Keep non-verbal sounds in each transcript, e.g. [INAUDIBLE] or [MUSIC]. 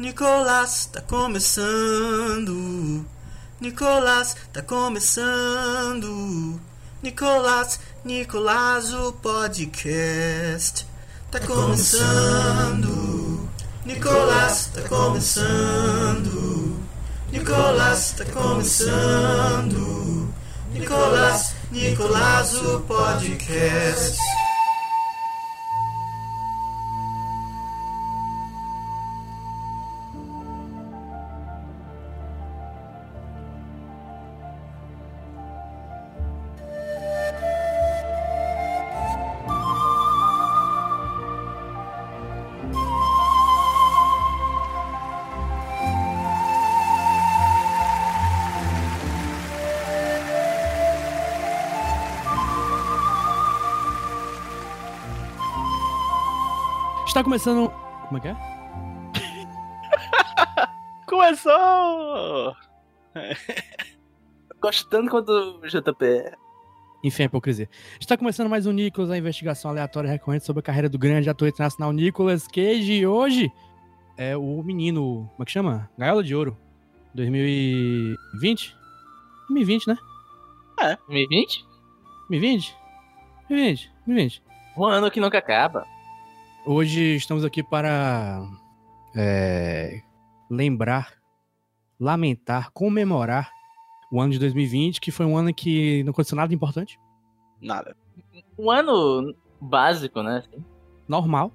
Nicolás, tá começando, Nicolás, tá começando, Nicolás, Nicolás, o podcast. Tá começando, Nicolás, tá começando, Nicolás, tá começando, Nicolás, Nicolás, o podcast. Está começando. Como é que é? [LAUGHS] Começou! [LAUGHS] Gosto tanto quanto o JP. Enfim, a hipocrisia. Está começando mais um Nicolas, a investigação aleatória recorrente sobre a carreira do grande ator internacional Nicolas Cage. E hoje é o menino. Como é que chama? Gaiola de Ouro. 2020? 2020, né? 2020? 2020? 2020, 2020. Um ano que nunca acaba. Hoje estamos aqui para é, lembrar, lamentar, comemorar o ano de 2020, que foi um ano que não aconteceu nada importante. Nada. Um ano básico, né? Normal.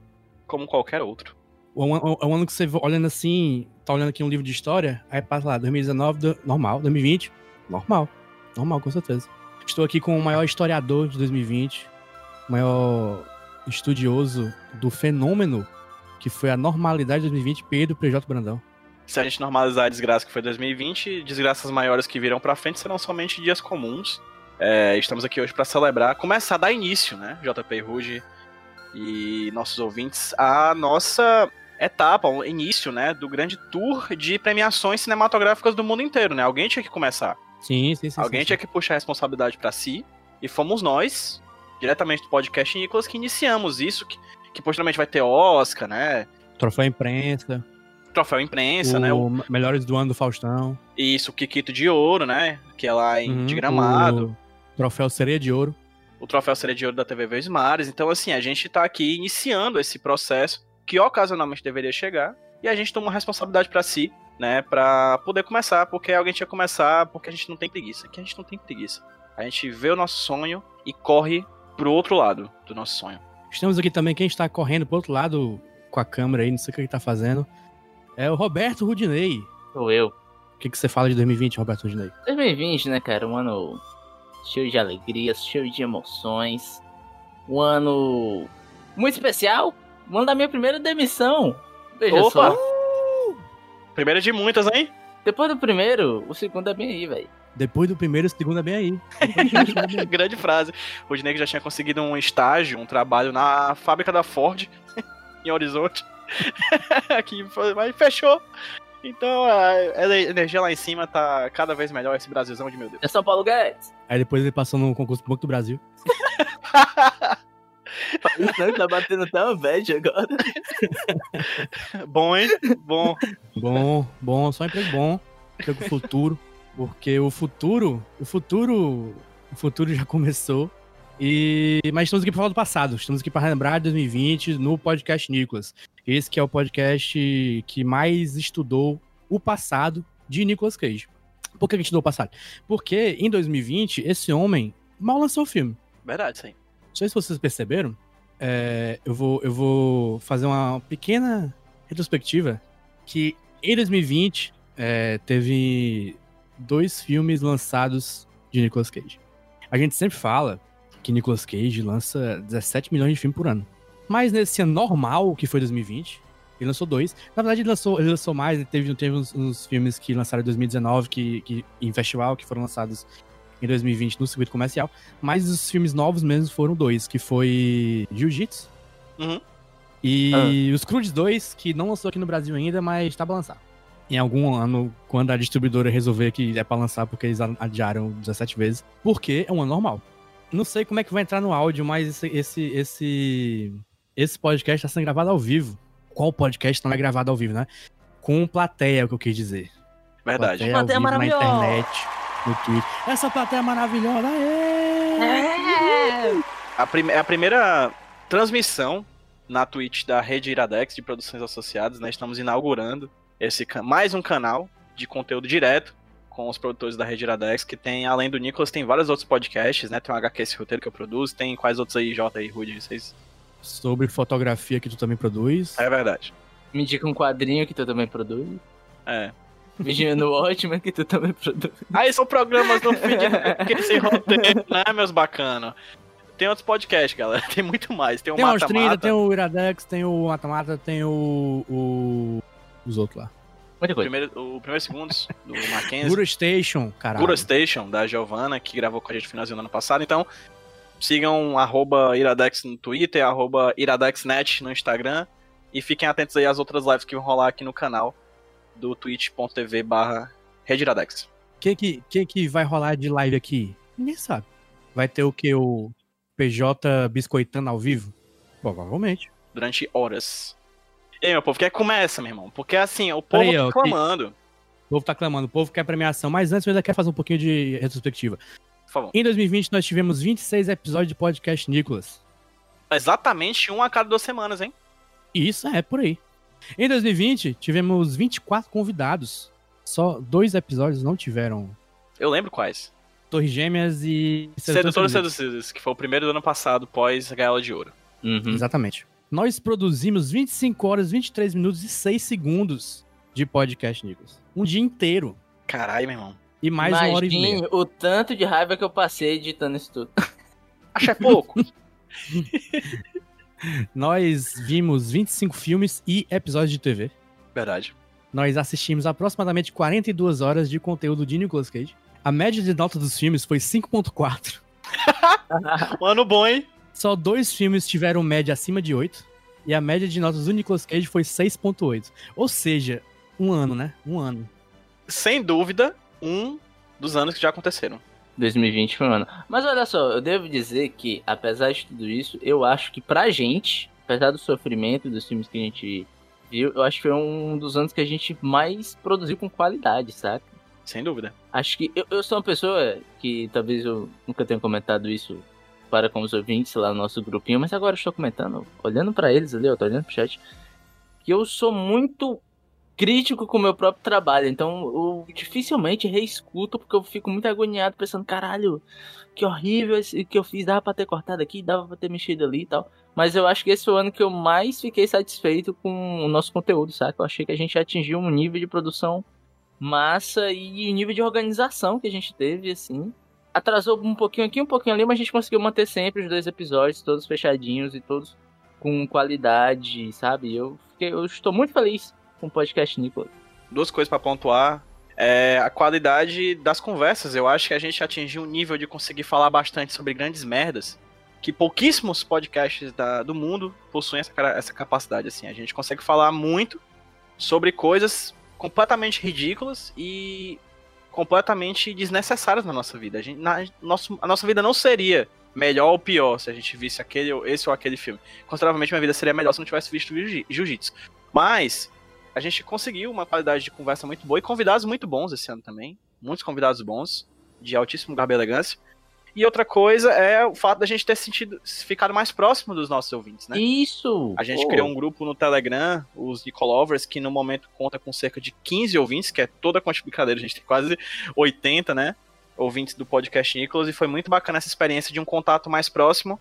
como qualquer outro. É um, é um ano que você olhando assim, tá olhando aqui um livro de história, aí passa lá, 2019, do- normal, 2020, normal. Normal, com certeza. Estou aqui com o maior historiador de 2020, o maior estudioso do fenômeno que foi a normalidade de 2020, Pedro PJ Brandão. Se a gente normalizar a desgraça que foi 2020, desgraças maiores que virão pra frente serão somente dias comuns. É, estamos aqui hoje pra celebrar, começar a dar início, né, JP Rude e nossos ouvintes, a nossa etapa, o início, né, do grande tour de premiações cinematográficas do mundo inteiro, né? Alguém tinha que começar. Sim, sim, sim. Alguém sim, tinha que puxar a responsabilidade pra si, e fomos nós, diretamente do podcast Nicolas, que iniciamos isso, que, que posteriormente vai ter Oscar, né? Troféu imprensa, Troféu imprensa, o né? O, Melhores do Ano do Faustão. isso, o Kikito de Ouro, né? Que é lá em Uhum, de Gramado. O Troféu Sereia de Ouro. O Troféu Sereia de Ouro da TV Verdes Mares. Então, assim, a gente tá aqui iniciando esse processo que ocasionalmente deveria chegar. E a gente toma uma responsabilidade pra si, né? Pra poder começar, porque alguém tinha que começar, porque a gente não tem preguiça. Aqui a gente não tem preguiça. A gente vê o nosso sonho e corre pro outro lado do nosso sonho. Estamos aqui também, quem está correndo pro outro lado com a câmera aí, não sei o que ele tá fazendo. É o Roberto Rudinei. Sou eu. O que, que você fala de 2020, Roberto Rudinei? 2020, né, cara? Um ano cheio de alegrias, cheio de emoções. Um ano muito especial. Um ano da minha primeira demissão. Veja Opa! só. Primeira de muitas, hein? Depois do primeiro, o segundo é bem aí, velho. Depois do primeiro, o segundo é bem aí. [LAUGHS] Grande frase. O que já tinha conseguido um estágio, um trabalho na fábrica da Ford, [LAUGHS] em Horizonte. [LAUGHS] Aqui, mas fechou. Então a energia lá em cima tá cada vez melhor, esse Brasilzão de meu Deus. É São Paulo Guedes. Aí depois ele passou no concurso do Banco do Brasil. Tá batendo tão bad agora. Bom, hein? Bom. Bom, bom, só emprego bom. Emprego futuro. Porque o futuro, o futuro, o futuro já [LAUGHS] começou. E mas estamos aqui para falar do passado. Estamos aqui para lembrar de 2020 no podcast Nicolas. Esse que é o podcast que mais estudou o passado de Nicolas Cage. Por que a gente estudou o passado? Porque em 2020 esse homem mal lançou o filme. Verdade, sim. Não sei se vocês perceberam. é, eu, vou, eu vou fazer uma pequena retrospectiva que em 2020 é, teve dois filmes lançados de Nicolas Cage. A gente sempre fala que Nicolas Cage lança 17 milhões de filmes por ano. Mas nesse ano normal, que foi 2020, Ele lançou dois. Na verdade, ele lançou, ele lançou mais. Ele teve, teve uns, uns filmes que lançaram em 2019 que, que, em festival, que foram lançados em 2020 no circuito comercial. Mas os filmes novos mesmo foram dois, que foi Jiu-Jitsu Uhum. e os Crudes 2, que não lançou aqui no Brasil ainda, mas tá pra lançar. Em algum ano, quando a distribuidora resolver que é pra lançar, porque eles adiaram 17 vezes. Porque é um ano normal. Não sei como é que vai entrar no áudio, mas esse, esse, esse, esse podcast tá sendo gravado ao vivo. Qual podcast não é gravado ao vivo, né? Com plateia, é o que eu quis dizer. Verdade. Plateia, Plateia ao vivo na maravilhosa. internet, no Twitter. Essa plateia é maravilhosa! aê! A, prime- é a primeira transmissão na Twitch da Rede Iradex de Produções Associadas, né? Estamos inaugurando esse mais um canal de conteúdo direto com os produtores da Rede Iradex, que tem, além do Nicolas, tem vários outros podcasts, né? Tem o HQ esse roteiro que eu produzo, tem quais outros aí, Jota e Rudy, vocês... Sobre fotografia que tu também produz. É verdade. Me indica um quadrinho que tu também produz. É. Vigiando o ótimo que tu também produz. Aí [LAUGHS] são programas no feed [LAUGHS] que sem roteiro, né, meus bacanos? Tem outros podcasts, galera. [LAUGHS] Tem muito mais. Tem o Tem o Mata Austrinda, Mata. tem o Iradex, tem o Mata-Mata, tem o, o. Os outros lá. Muita o coisa. primeiro, o primeiro segundos do [LAUGHS] Mackenzie. Guru Station, caralho. Gura Station, da Giovana, que gravou com a gente no finalzinho do ano passado. Então, sigam arroba Iradex no Twitter, arroba IradexNet no Instagram. E fiquem atentos aí às outras lives que vão rolar aqui no canal do twitch.tv barra Rediradex. O que, que, que que vai rolar de live aqui? Ninguém sabe. Vai ter o que? O PJ biscoitando ao vivo? Provavelmente. Durante horas. E aí, meu povo, quer que começa, meu irmão? Porque assim, o povo Aí, tá ó, que- clamando. O povo tá clamando, o povo quer premiação. Mas antes eu ainda quero fazer um pouquinho de retrospectiva. Por favor. Em 2020 nós tivemos 26 episódios de podcast Nicolas. Exatamente um a cada duas semanas, hein? Isso é por aí. Em 2020 tivemos 24 convidados. Só dois episódios não tiveram Eu lembro quais. Torres Gêmeas e Sedutor e Sedutor Seduzidos, que foi o primeiro do ano passado, pós a Gaiola de Ouro. Uhum. Exatamente. Nós produzimos 25 horas, 23 minutos e 6 segundos de podcast, Nicolas. Um dia inteiro. Caralho, meu irmão. E mais uma hora e meia. Imagine o tanto de raiva que eu passei editando isso tudo. [LAUGHS] Acho é pouco. [LAUGHS] Nós vimos 25 filmes e episódios de TV. Verdade. Nós assistimos aproximadamente 42 horas de conteúdo de Nicolas Cage. A média de nota dos filmes foi 5.4. [LAUGHS] Um ano bom, hein? Só dois filmes tiveram média acima de 8. E a média de notas do Nicolas Cage foi 6.8. Ou seja, um ano, né? Um ano. Sem dúvida, um dos anos que já aconteceram. 2020 foi um ano. Mas olha só, eu devo dizer que, apesar de tudo isso, eu acho que pra gente, apesar do sofrimento dos filmes que a gente viu, eu acho que foi um dos anos que a gente mais produziu com qualidade, saca? Sem dúvida. Acho que eu, eu sou uma pessoa que talvez eu nunca tenha comentado isso para com os ouvintes lá no nosso grupinho, mas agora estou comentando, olhando pra eles ali, eu tô olhando pro chat, que eu sou muito crítico com o meu próprio trabalho, então eu dificilmente reescuto porque eu fico muito agoniado pensando, caralho, que horrível esse que eu fiz, dava pra ter cortado aqui, dava pra ter mexido ali e tal. Mas eu acho que esse foi o ano que eu mais fiquei satisfeito com o nosso conteúdo, saca? Eu achei que a gente atingiu um nível de produção massa e o nível de organização que a gente teve, assim. Atrasou um pouquinho aqui, um pouquinho ali, mas a gente conseguiu manter sempre os dois episódios, todos fechadinhos e todos com qualidade, sabe? Eu, fiquei, eu estou muito feliz com o podcast Nicolas. Duas coisas pra pontuar. É a qualidade das conversas. Eu acho que a gente atingiu um nível de conseguir falar bastante sobre grandes merdas que pouquíssimos podcasts da- do mundo possuem essa, essa capacidade. Assim, a gente consegue falar muito sobre coisas completamente ridículas e completamente desnecessárias na nossa vida. A, gente, na- nosso- a nossa vida não seria melhor ou pior se a gente visse aquele, esse ou aquele filme. Consideravelmente minha vida seria melhor se não tivesse visto jiu- jiu-jitsu. Mas a gente conseguiu uma qualidade de conversa muito boa e convidados muito bons esse ano também. Muitos convidados bons, de altíssimo garbo e elegância. E outra coisa é o fato da gente ter sentido, ficado mais próximo dos nossos ouvintes, né? Isso! A gente Pô, criou um grupo no Telegram, os Nicolovers, que no momento conta com cerca de 15 ouvintes, que é toda a quantidade de brincadeira, a gente tem quase 80, né? Ouvintes do podcast Nicolas, e foi muito bacana essa experiência de um contato mais próximo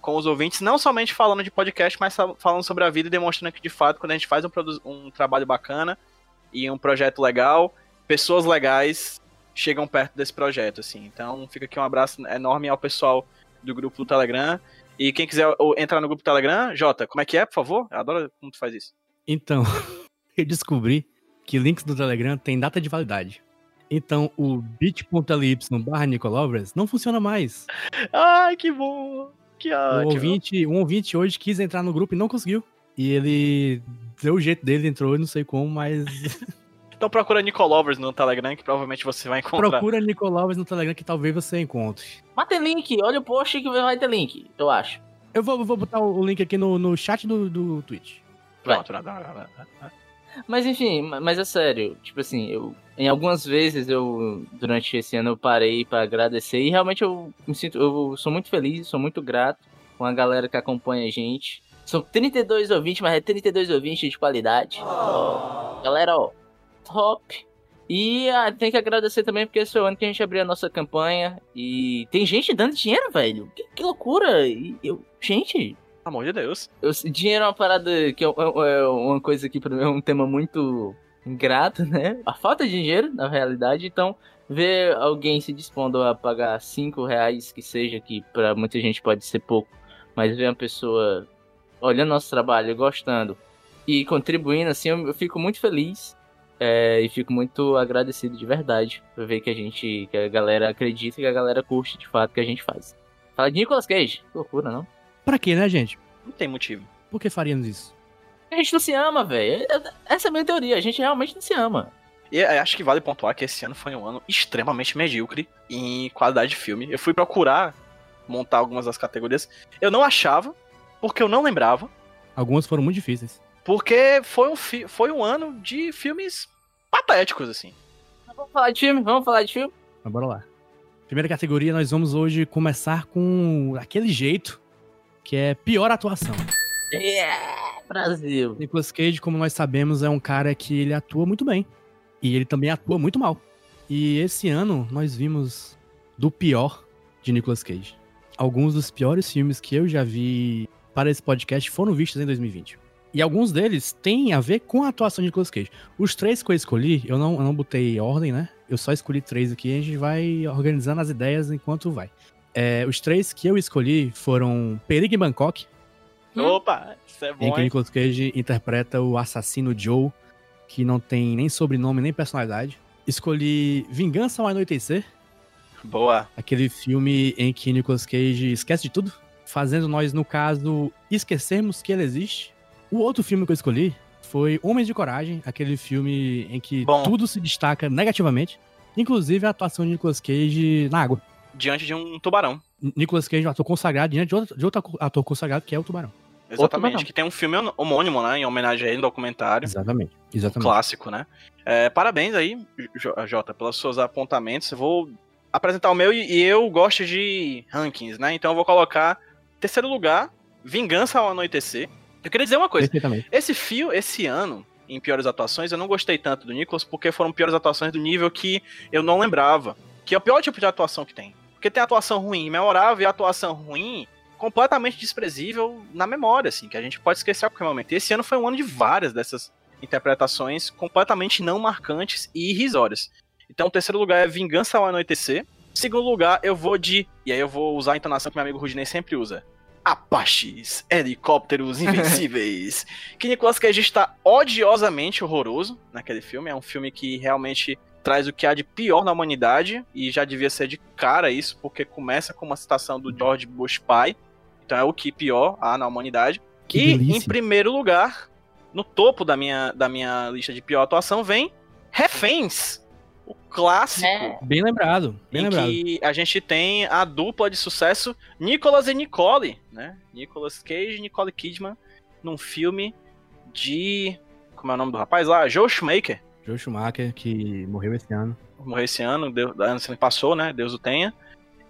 com os ouvintes, não somente falando de podcast, mas fa- falando sobre a vida e demonstrando que, de fato, quando a gente faz um, um trabalho bacana e um projeto legal, pessoas legais chegam perto desse projeto, assim. Então, fica aqui um abraço enorme ao pessoal do grupo do Telegram. E quem quiser entrar no grupo do Telegram, Jota, como é que é, por favor? Eu adoro como tu faz isso. Então, [LAUGHS] eu descobri que links do Telegram tem data de validade. Então, o bit.ly barra Nicolovers não funciona mais. Ai, que bom! Que ótimo. ouvinte, um ouvinte hoje quis entrar no grupo e não conseguiu. E ele deu o jeito dele, entrou, não sei como, mas [LAUGHS] Então procura Nicolovers no Telegram que provavelmente você vai encontrar. procura Nicolovers no Telegram que talvez você encontre. Mas tem link, olha o post que vai ter link, eu acho. Eu vou, vou botar o link aqui no, no chat do, do Twitch. Pronto, nada, nada, nada. Mas enfim, ma- mas é sério, tipo assim, eu em algumas vezes eu durante esse ano eu parei pra agradecer e realmente eu me sinto, eu sou muito feliz, sou muito grato com a galera que acompanha a gente. São 32 ouvintes, mas é 32 ouvintes de qualidade. Ó, galera, ó, top. E ah, tem que agradecer também porque esse é o ano que a gente abriu a nossa campanha e tem gente dando dinheiro, velho. Que, que loucura! E eu, gente, Pelo amor de Deus. eu, dinheiro é uma parada que é, é- é uma coisa que pra mim é um tema muito ingrato, [LAUGHS] né? A falta de dinheiro, na realidade. Então, ver alguém se dispondo a pagar 5 reais, que seja, que pra muita gente pode ser pouco, mas ver uma pessoa olhando nosso trabalho, gostando e contribuindo, assim, eu, eu fico muito feliz. É, e fico muito agradecido de verdade por ver que a gente, que a galera acredita e que a galera curte de fato o que a gente faz. Fala de Nicolas Cage, que loucura, não? Pra quê, né, gente? Não tem motivo. Por que faríamos isso? A gente não se ama, velho. Essa é a minha teoria. A gente realmente não se ama. E é, acho que vale pontuar que esse ano foi um ano extremamente medíocre em qualidade de filme. Eu fui procurar montar algumas das categorias. Eu não achava, porque eu não lembrava, Algumas foram muito difíceis. porque foi um, foi um ano de filmes patéticos, assim. Vamos falar de filme? Vamos falar de filme? Mas bora lá. Primeira categoria, nós vamos hoje começar com aquele jeito que é pior atuação. Yeah, Brasil. Nicolas Cage, como nós sabemos, é um cara que ele atua muito bem. E ele também atua muito mal. E esse ano nós vimos do pior de Nicolas Cage. Alguns dos piores filmes que eu já vi para esse podcast foram vistos em 2020. E alguns deles têm a ver com a atuação de Nicolas Cage. Os três que eu escolhi, eu não, eu não botei ordem, né? Eu só escolhi três aqui e a gente vai organizando as ideias enquanto vai. É, os três que eu escolhi foram Perigo em Bangkok, Hum. Opa, isso é em bom, que hein? Nicolas Cage interpreta o assassino Joe, que não tem nem sobrenome nem personalidade. Escolhi Vingança ao Anoitecer, Boa. aquele filme em que Nicolas Cage esquece de tudo, fazendo nós, no caso, esquecermos que ele existe. O outro filme que eu escolhi foi Homens de Coragem, aquele filme em que Bom. tudo se destaca negativamente, inclusive a atuação de Nicolas Cage na água. Diante de um tubarão. Nicolas Cage um ator consagrado diante de outro, de outro ator consagrado, que é o Tubarão. Exatamente. tubarão. Que tem um filme homônimo, né? Em homenagem a ele, um documentário. Exatamente. Um Exatamente. clássico, né? É, parabéns aí, Jo- Jota, pelos seus apontamentos. Eu vou apresentar o meu e e eu gosto de rankings, né? Então eu vou colocar terceiro lugar, Vingança ao Anoitecer. Eu queria dizer uma coisa. Esse fio, esse ano, em piores atuações, eu não gostei tanto do Nicholas porque foram piores atuações do nível que eu não lembrava. Que é o pior tipo de atuação que tem. Porque tem atuação ruim, memorável, e atuação ruim completamente desprezível na memória, assim, que a gente pode esquecer a qualquer momento. E esse ano foi um ano de várias dessas interpretações completamente não marcantes e irrisórias. Então, o terceiro lugar é Vingança ao Anoitecer. Segundo lugar, eu vou de. E aí eu vou usar a entonação que meu amigo Rudinei sempre usa. Apaches, helicópteros invencíveis. que Nicolas Cage está odiosamente horroroso naquele filme. É um filme que realmente traz o que há de pior na humanidade. E já devia ser de cara isso, porque começa com uma citação do George Bush pai. Então é o que pior há na humanidade. Que e delícia. em primeiro lugar, no topo da minha, da minha lista de pior atuação, vem Reféns. O clássico É. Bem lembrado. Bem em lembrado. que a gente tem a dupla de sucesso Nicolas e Nicole, né? Nicolas Cage e Nicole Kidman num filme de como é o nome do rapaz lá? Joe Schumacher. Joe Schumacher, que morreu esse ano. Morreu esse ano, Deus, ano que passou, né? Deus o tenha.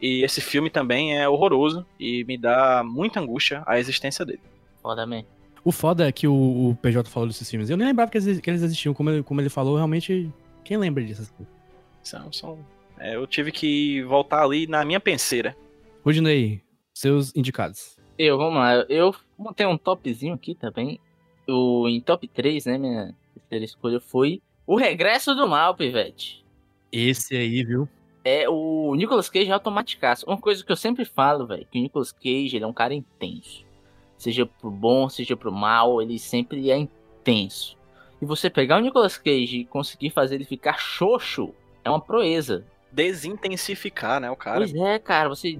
E esse filme também é horroroso e me dá muita angústia a existência dele. Foda mesmo. O foda é que o, o PJ falou desses filmes. Eu nem lembrava que eles, que eles existiam. Como ele, como ele falou, realmente. Quem lembra disso? São, são, é, eu tive que voltar ali na minha penseira. Rudinei, seus indicados. Eu, vamos lá. Eu montei um topzinho aqui também. O, em top 3, né? Minha terceira escolha foi O Regresso do Mal, Pivete. Esse aí, viu? É o Nicolas Cage é automaticaço. Uma coisa que eu sempre falo, velho, que o Nicolas Cage ele é um cara intenso. Seja pro bom, seja pro mal, ele sempre é tenso. E você pegar o Nicolas Cage e conseguir fazer ele ficar xoxo é uma proeza. Desintensificar, né, o cara. Pois é, cara, você.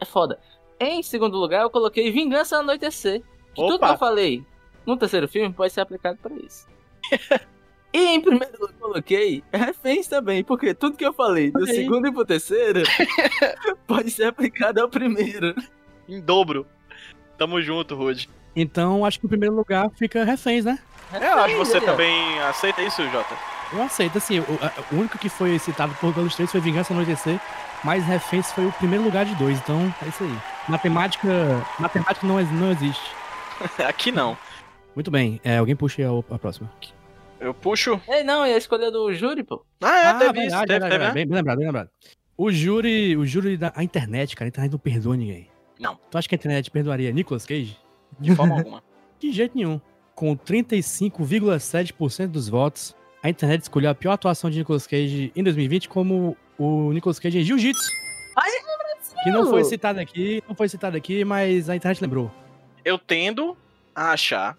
É foda. Em segundo lugar, eu coloquei Vingança Anoitecer. Que tudo que Opa. eu falei no terceiro filme pode ser aplicado pra isso. [LAUGHS] e em primeiro lugar, eu coloquei Reféns também, porque tudo que eu falei do segundo e pro terceiro [LAUGHS] pode ser aplicado ao primeiro. Em dobro. Tamo junto, Rude. Então, acho que em primeiro lugar fica reféns, né? Eu acho que você Reféns, ó. também aceita isso, Jota. Eu aceito, assim, o, o único que foi citado por todos os três foi Vingança no Anoitecer, mas reféns foi o primeiro lugar de dois, então é isso aí. Matemática, matemática não, não existe. [LAUGHS] Aqui não. Muito bem, é, alguém puxa aí a, a próxima. Eu puxo. Ei, não, e a escolha do júri, pô. Ah, é, ah, teve isso, verdade, teve, verdade, teve, né? bem, bem lembrado, bem lembrado. O júri, o júri da a internet, cara, a internet não perdoa ninguém. Não. Tu acha que a internet perdoaria Nicolas Cage? De forma alguma. [LAUGHS] De jeito nenhum. Com 35,7% dos votos, a internet escolheu a pior atuação de Nicolas Cage em 2020 como o Nicolas Cage em Jiu-Jitsu. Que não foi citado aqui, não foi citado aqui, mas a internet lembrou. Eu tendo a achar,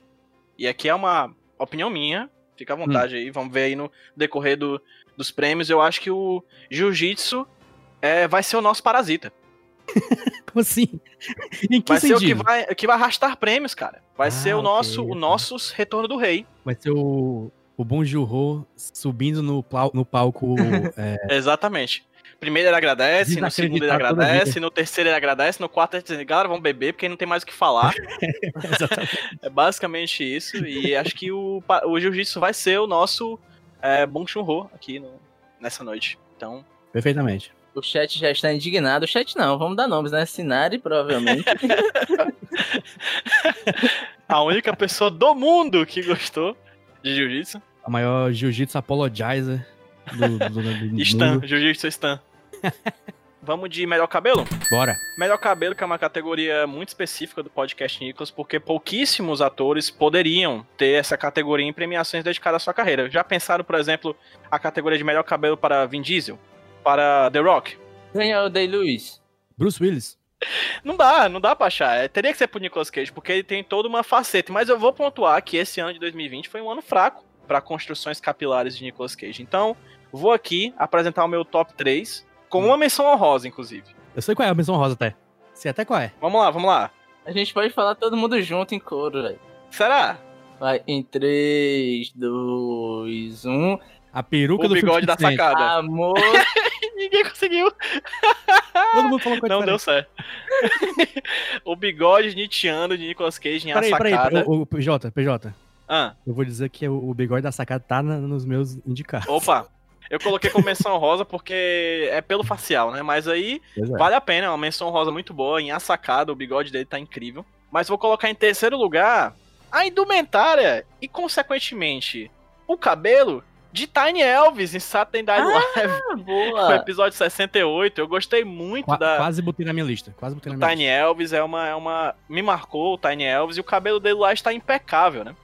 e aqui é uma opinião minha, fica à vontade aí, vamos ver aí no decorrer do- dos prêmios, eu acho que o Jiu-Jitsu é, vai ser o nosso parasita. [LAUGHS] Como assim? em que Vai ser o sentido? que vai, o que vai arrastar prêmios, cara. Vai Ah, ser o nosso, ok. o nosso retorno do rei. Vai ser o, o Bong Joon-ho subindo no, plau- no palco. [LAUGHS] é, Exatamente. Primeiro ele agradece, no segundo ele agradece, no terceiro ele agradece, no quarto ele diz, galera, vamos beber porque não tem mais o que falar. [LAUGHS] É basicamente isso. E acho que o, o Jiu-Jitsu vai ser o nosso é, Bong Joon-ho aqui no- nessa noite. Então, Perfeitamente. O chat já está indignado. O chat não, vamos dar nomes, né? Sinari, provavelmente. [LAUGHS] a única pessoa do mundo que gostou de Jiu-Jitsu. A maior jiu-jitsu apologizer do, do, do, do [LAUGHS] Stan. Jiu-Jitsu Stan. [LAUGHS] Vamos de melhor cabelo? Bora. Melhor cabelo, que é uma categoria muito específica do podcast Nicholas, porque pouquíssimos atores poderiam ter essa categoria em premiações dedicadas à sua carreira. Já pensaram, por exemplo, a categoria de melhor cabelo para Vin Diesel? Para The Rock? Daniel Day-Lewis. Bruce Willis. Não dá, não dá pra achar. É, teria que ser pro Nicolas Cage, porque ele tem toda uma faceta. Mas eu vou pontuar que esse ano de 2020 foi um ano fraco para construções capilares de Nicolas Cage. Então, vou aqui apresentar o meu top 3, com uma menção honrosa, inclusive. Eu sei qual é a menção rosa até. Sei até qual é. Vamos lá, vamos lá. A gente pode falar todo mundo junto em coro, velho. Será? Vai, em um. 3, 2, 1. A peruca O do bigode da 50 Cent. sacada. Amor. Ninguém conseguiu. [LAUGHS] Todo mundo falou coisa Não deu certo. [LAUGHS] o bigode nietzscheano de Nicolas Cage em A Peraí, peraí. Sacada. O, o PJ, PJ. Ah, Eu vou dizer que o, o bigode da sacada tá na- nos meus indicados. opa. Eu coloquei como menção rosa porque é pelo facial, né? Mas aí é. Vale a pena, é uma menção rosa muito boa. Em A Sacada, o bigode dele tá incrível. Mas vou colocar em terceiro lugar a indumentária e, consequentemente, o cabelo de Tiny Elvis em Saturday Night Live, Ah, no boa. episódio 68. Eu gostei muito Qua- da. Quase botei na minha lista. Quase botei na minha Tiny Elvis é uma, é uma. Me marcou o Tiny Elvis e o cabelo dele lá está impecável, né?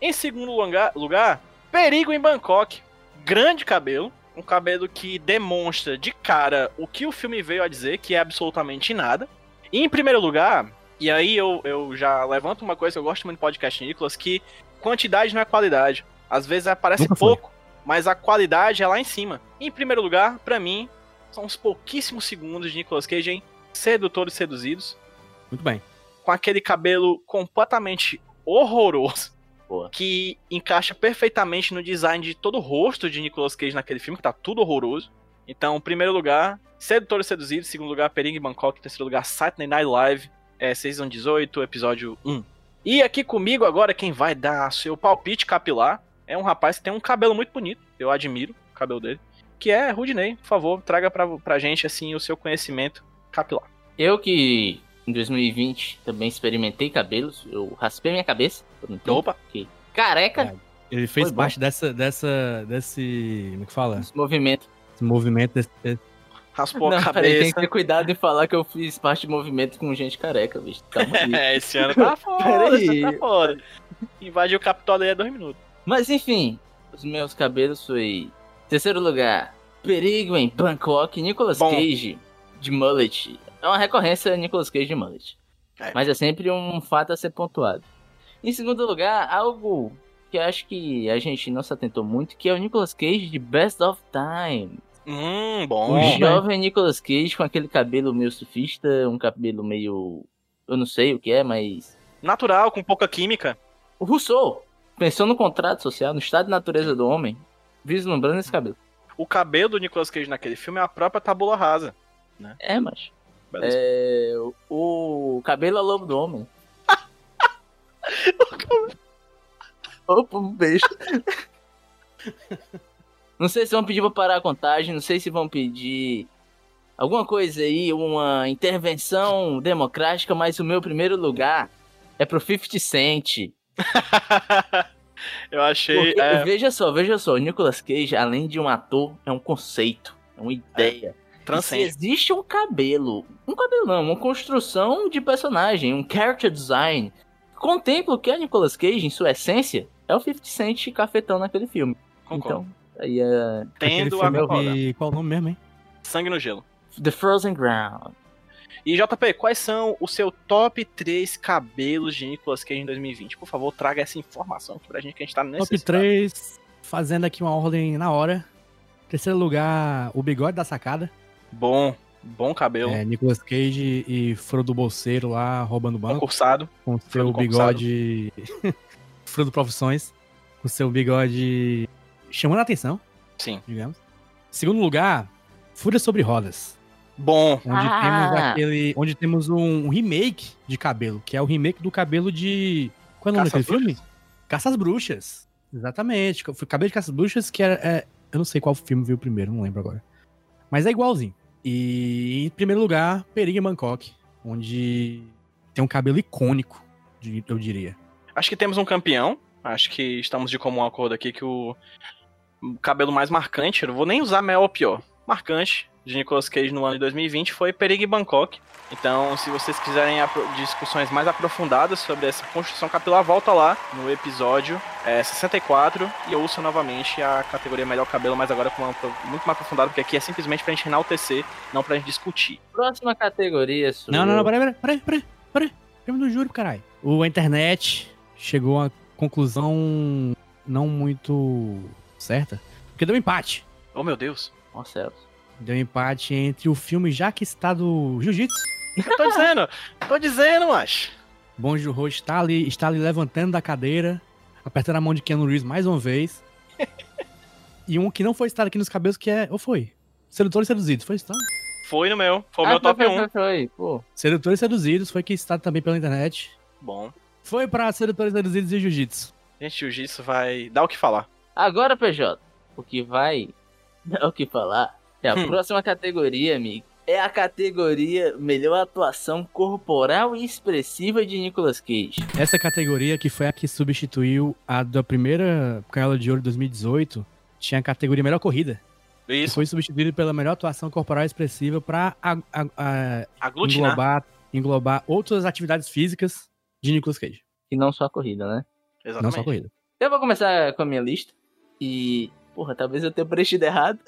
Em segundo lugar, lugar Perigo em Bangkok. Grande cabelo. Um cabelo que demonstra de cara o que o filme veio a dizer, que é absolutamente nada. E em primeiro lugar, e aí eu, eu já levanto uma coisa que eu gosto muito do podcast Nicolas, que quantidade não é qualidade. Às vezes aparece foi. pouco, mas a qualidade é lá em cima. E em primeiro lugar, pra mim, são os pouquíssimos segundos de Nicolas Cage em Sedutores Seduzidos Muito bem. com aquele cabelo completamente horroroso. Boa. Que encaixa perfeitamente no design de todo o rosto de Nicolas Cage naquele filme, que tá tudo horroroso. Então, primeiro lugar, Sedutor e Seduzido. Segundo lugar, Perigo em Bangkok. Terceiro lugar, Saturday Night Live. É, Season 18, episódio 1. E aqui comigo agora, quem vai dar seu palpite capilar é um rapaz que tem um cabelo muito bonito. Eu admiro o cabelo dele. Que é Rudney. Por favor, traga pra, pra gente, assim, o seu conhecimento capilar. Eu que em 2020 também experimentei cabelos. Eu raspei minha cabeça. por um tempo, Opa. fiquei Careca. Ele fez Foi bom. parte dessa, dessa, desse, como é que fala? Esse movimento. Esse movimento, desse, Raspou Não, a peraí, tem cabeça. que ter cuidado em falar que eu fiz parte de movimento com gente careca, bicho. [LAUGHS] Calma aí. É, esse ano tá [LAUGHS] foda, ano tá foda. Invadiu o Capitólio aí há dois minutos. Mas enfim, os meus cabelos foi. Terceiro lugar, Perigo em Bangkok, Nicolas Bom. Cage de mullet. É uma recorrência Nicolas Cage de mullet. É. Mas é sempre um fato a ser pontuado. Em segundo lugar, algo que acho que a gente não se atentou muito, que é o Nicolas Cage de Best of Time. Hum, O bom. Ixi. jovem Nicolas Cage com aquele cabelo meio surfista, um cabelo meio. Eu não sei o que é, mas. Natural, com pouca química. O Rousseau pensou no contrato social, no estado de natureza do homem, vislumbrando esse cabelo. O cabelo do Nicolas Cage naquele filme é a própria tabula rasa. É, mas. É, o, o cabelo é o lobo do homem. [LAUGHS] Opa, um beijo. Não sei se vão pedir pra parar a contagem, não sei se vão pedir alguma coisa aí, uma intervenção democrática, mas o meu primeiro lugar é pro 50 Cent. [LAUGHS] Eu achei. Porque, é, Veja só, veja só, o Nicolas Cage, além de um ator, é um conceito, é uma ideia. E Se existe um cabelo, um cabelo não, uma construção de personagem, um character design, contempla o que é Nicolas Cage em sua essência, é o 50 Cent cafetão naquele filme. Concordo. Então, aí é Tendo a vi... Qual o nome mesmo, hein? Sangue no gelo. The Frozen Ground. E JP, quais são o seu top 3 cabelos de Nicolas Cage em 2020? Por favor, traga essa informação aqui pra gente que a gente tá nesse. Top 3, fazendo aqui uma ordem na hora. Terceiro lugar, o bigode da sacada. Bom, bom cabelo. É, Nicolas Cage e Frodo Bolseiro lá roubando banco. Concursado. Com seu bigode. [LAUGHS] Frodo Profissões. Com seu bigode chamando a atenção, Sim. digamos. Segundo lugar, Fúria sobre Rodas. Bom. Onde Ah. temos aquele. Onde temos um remake de cabelo, que é o remake do cabelo de. Qual é o nome daquele filme? Caça às Bruxas. Exatamente. Foi cabelo de Caça às Bruxas, que era. é, eu não sei qual filme veio primeiro, não lembro agora. Mas é igualzinho. E em primeiro lugar, Perigo em Bangkok, onde tem um cabelo icônico, eu diria. Acho que temos um campeão. Acho que estamos de comum acordo aqui que o o cabelo mais marcante, eu não vou nem usar melhor ou pior, marcante de Nicolas Cage no ano de 2020 foi Perigo em Bangkok. Então, se vocês quiserem discussões mais aprofundadas sobre essa construção capilar, volta lá no episódio é, 64 e ouça novamente a categoria Melhor Cabelo, mas agora com uma, muito mais aprofundado, porque aqui é simplesmente pra gente enaltecer, não pra gente discutir. Próxima categoria sua. Não, não, não, peraí, peraí, peraí, peraí, peraí. Prêmio do júri, caralho. O a internet chegou a conclusão não muito certa, porque deu empate. Oh, meu Deus. Marcelo. Deu empate entre o filme Já que está do Jiu-Jitsu. [LAUGHS] Eu tô dizendo, tô dizendo, macho. Bom Joon-ho está ali, está ali levantando da cadeira, apertando a mão de Keanu Reeves mais uma vez. e um que não foi citado aqui nos cabelos, que é. Ou foi? Sedutores Seduzidos. Foi citado? Foi no meu, foi o Ah, meu top foi, 1. Foi, foi, pô. Sedutores Seduzidos foi que citado também pela internet. Bom. Foi pra Sedutores Seduzidos e Jiu-Jitsu. Gente, jiu-jitsu vai dar o que falar. Agora, PJ, o que vai [LAUGHS] dar o que falar é a Hum. próxima categoria, amigo. É a categoria Melhor Atuação Corporal e Expressiva de Nicolas Cage. Essa categoria que foi a que substituiu a da primeira Canela de Ouro de 2018, tinha a categoria Melhor Corrida. Isso, foi substituída pela melhor atuação corporal expressiva pra a- a- a- aglutinar. englobar, englobar outras atividades físicas de Nicolas Cage. E não só a corrida, né? Não Exatamente. só corrida. Eu vou começar com a minha lista. E, porra, talvez eu tenha preenchido errado.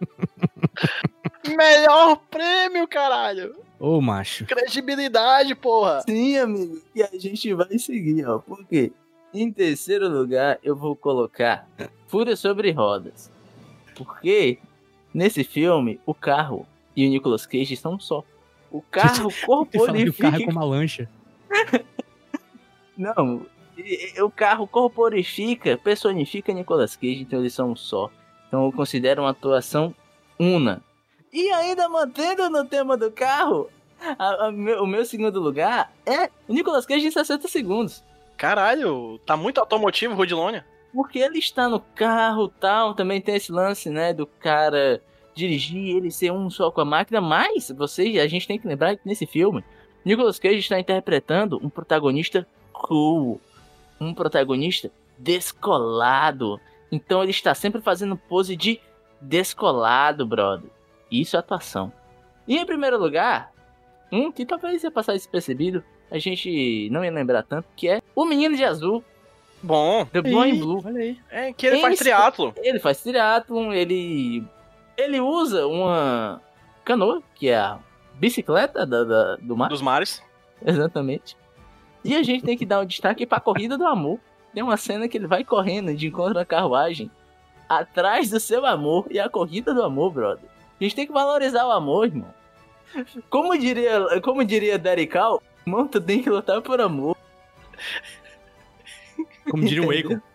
[LAUGHS] Melhor prêmio, caralho! Ô, macho. Credibilidade, porra! Sim, amigo. E a gente vai seguir, ó. Por quê? Em terceiro lugar, eu vou colocar Fúria sobre Rodas. Porque nesse filme, o carro e o Nicolas Cage são um só. O carro [LAUGHS] que o corporifica. carro é como uma lancha. [LAUGHS] Não, o carro corporifica, personifica Nicolas Cage, então eles são um só. Então eu considero uma atuação una. E ainda mantendo no tema do carro, a- a meu- o meu segundo lugar é o Nicolas Cage em 60 segundos. Caralho, tá muito automotivo, Rudilônia. Porque ele está no carro tal, também tem esse lance, né, do cara dirigir, ele ser um só com a máquina, mas vocês, a gente tem que lembrar que nesse filme, Nicolas Cage está interpretando um protagonista cool, um protagonista descolado. Então ele está sempre fazendo pose de descolado, brother. Isso é atuação. E em primeiro lugar, um que talvez ia passar despercebido, a gente não ia lembrar tanto, que é o Menino de Azul, Bom, The Boy in Blue. Olha aí. é que ele faz Esse- triatlo. Ele faz triatlon, ele ele usa uma canoa, que é a bicicleta da, da- do mar, dos mares. exatamente. E a gente tem que dar um destaque pra corrida do amor. tem uma cena que ele vai correndo de encontro à carruagem atrás do seu amor e a corrida do amor, brother. A gente tem que valorizar o amor, irmão. Como diria, como diria Derical, irmão, tu tem que lutar por amor. Como diria o Eiko. [LAUGHS]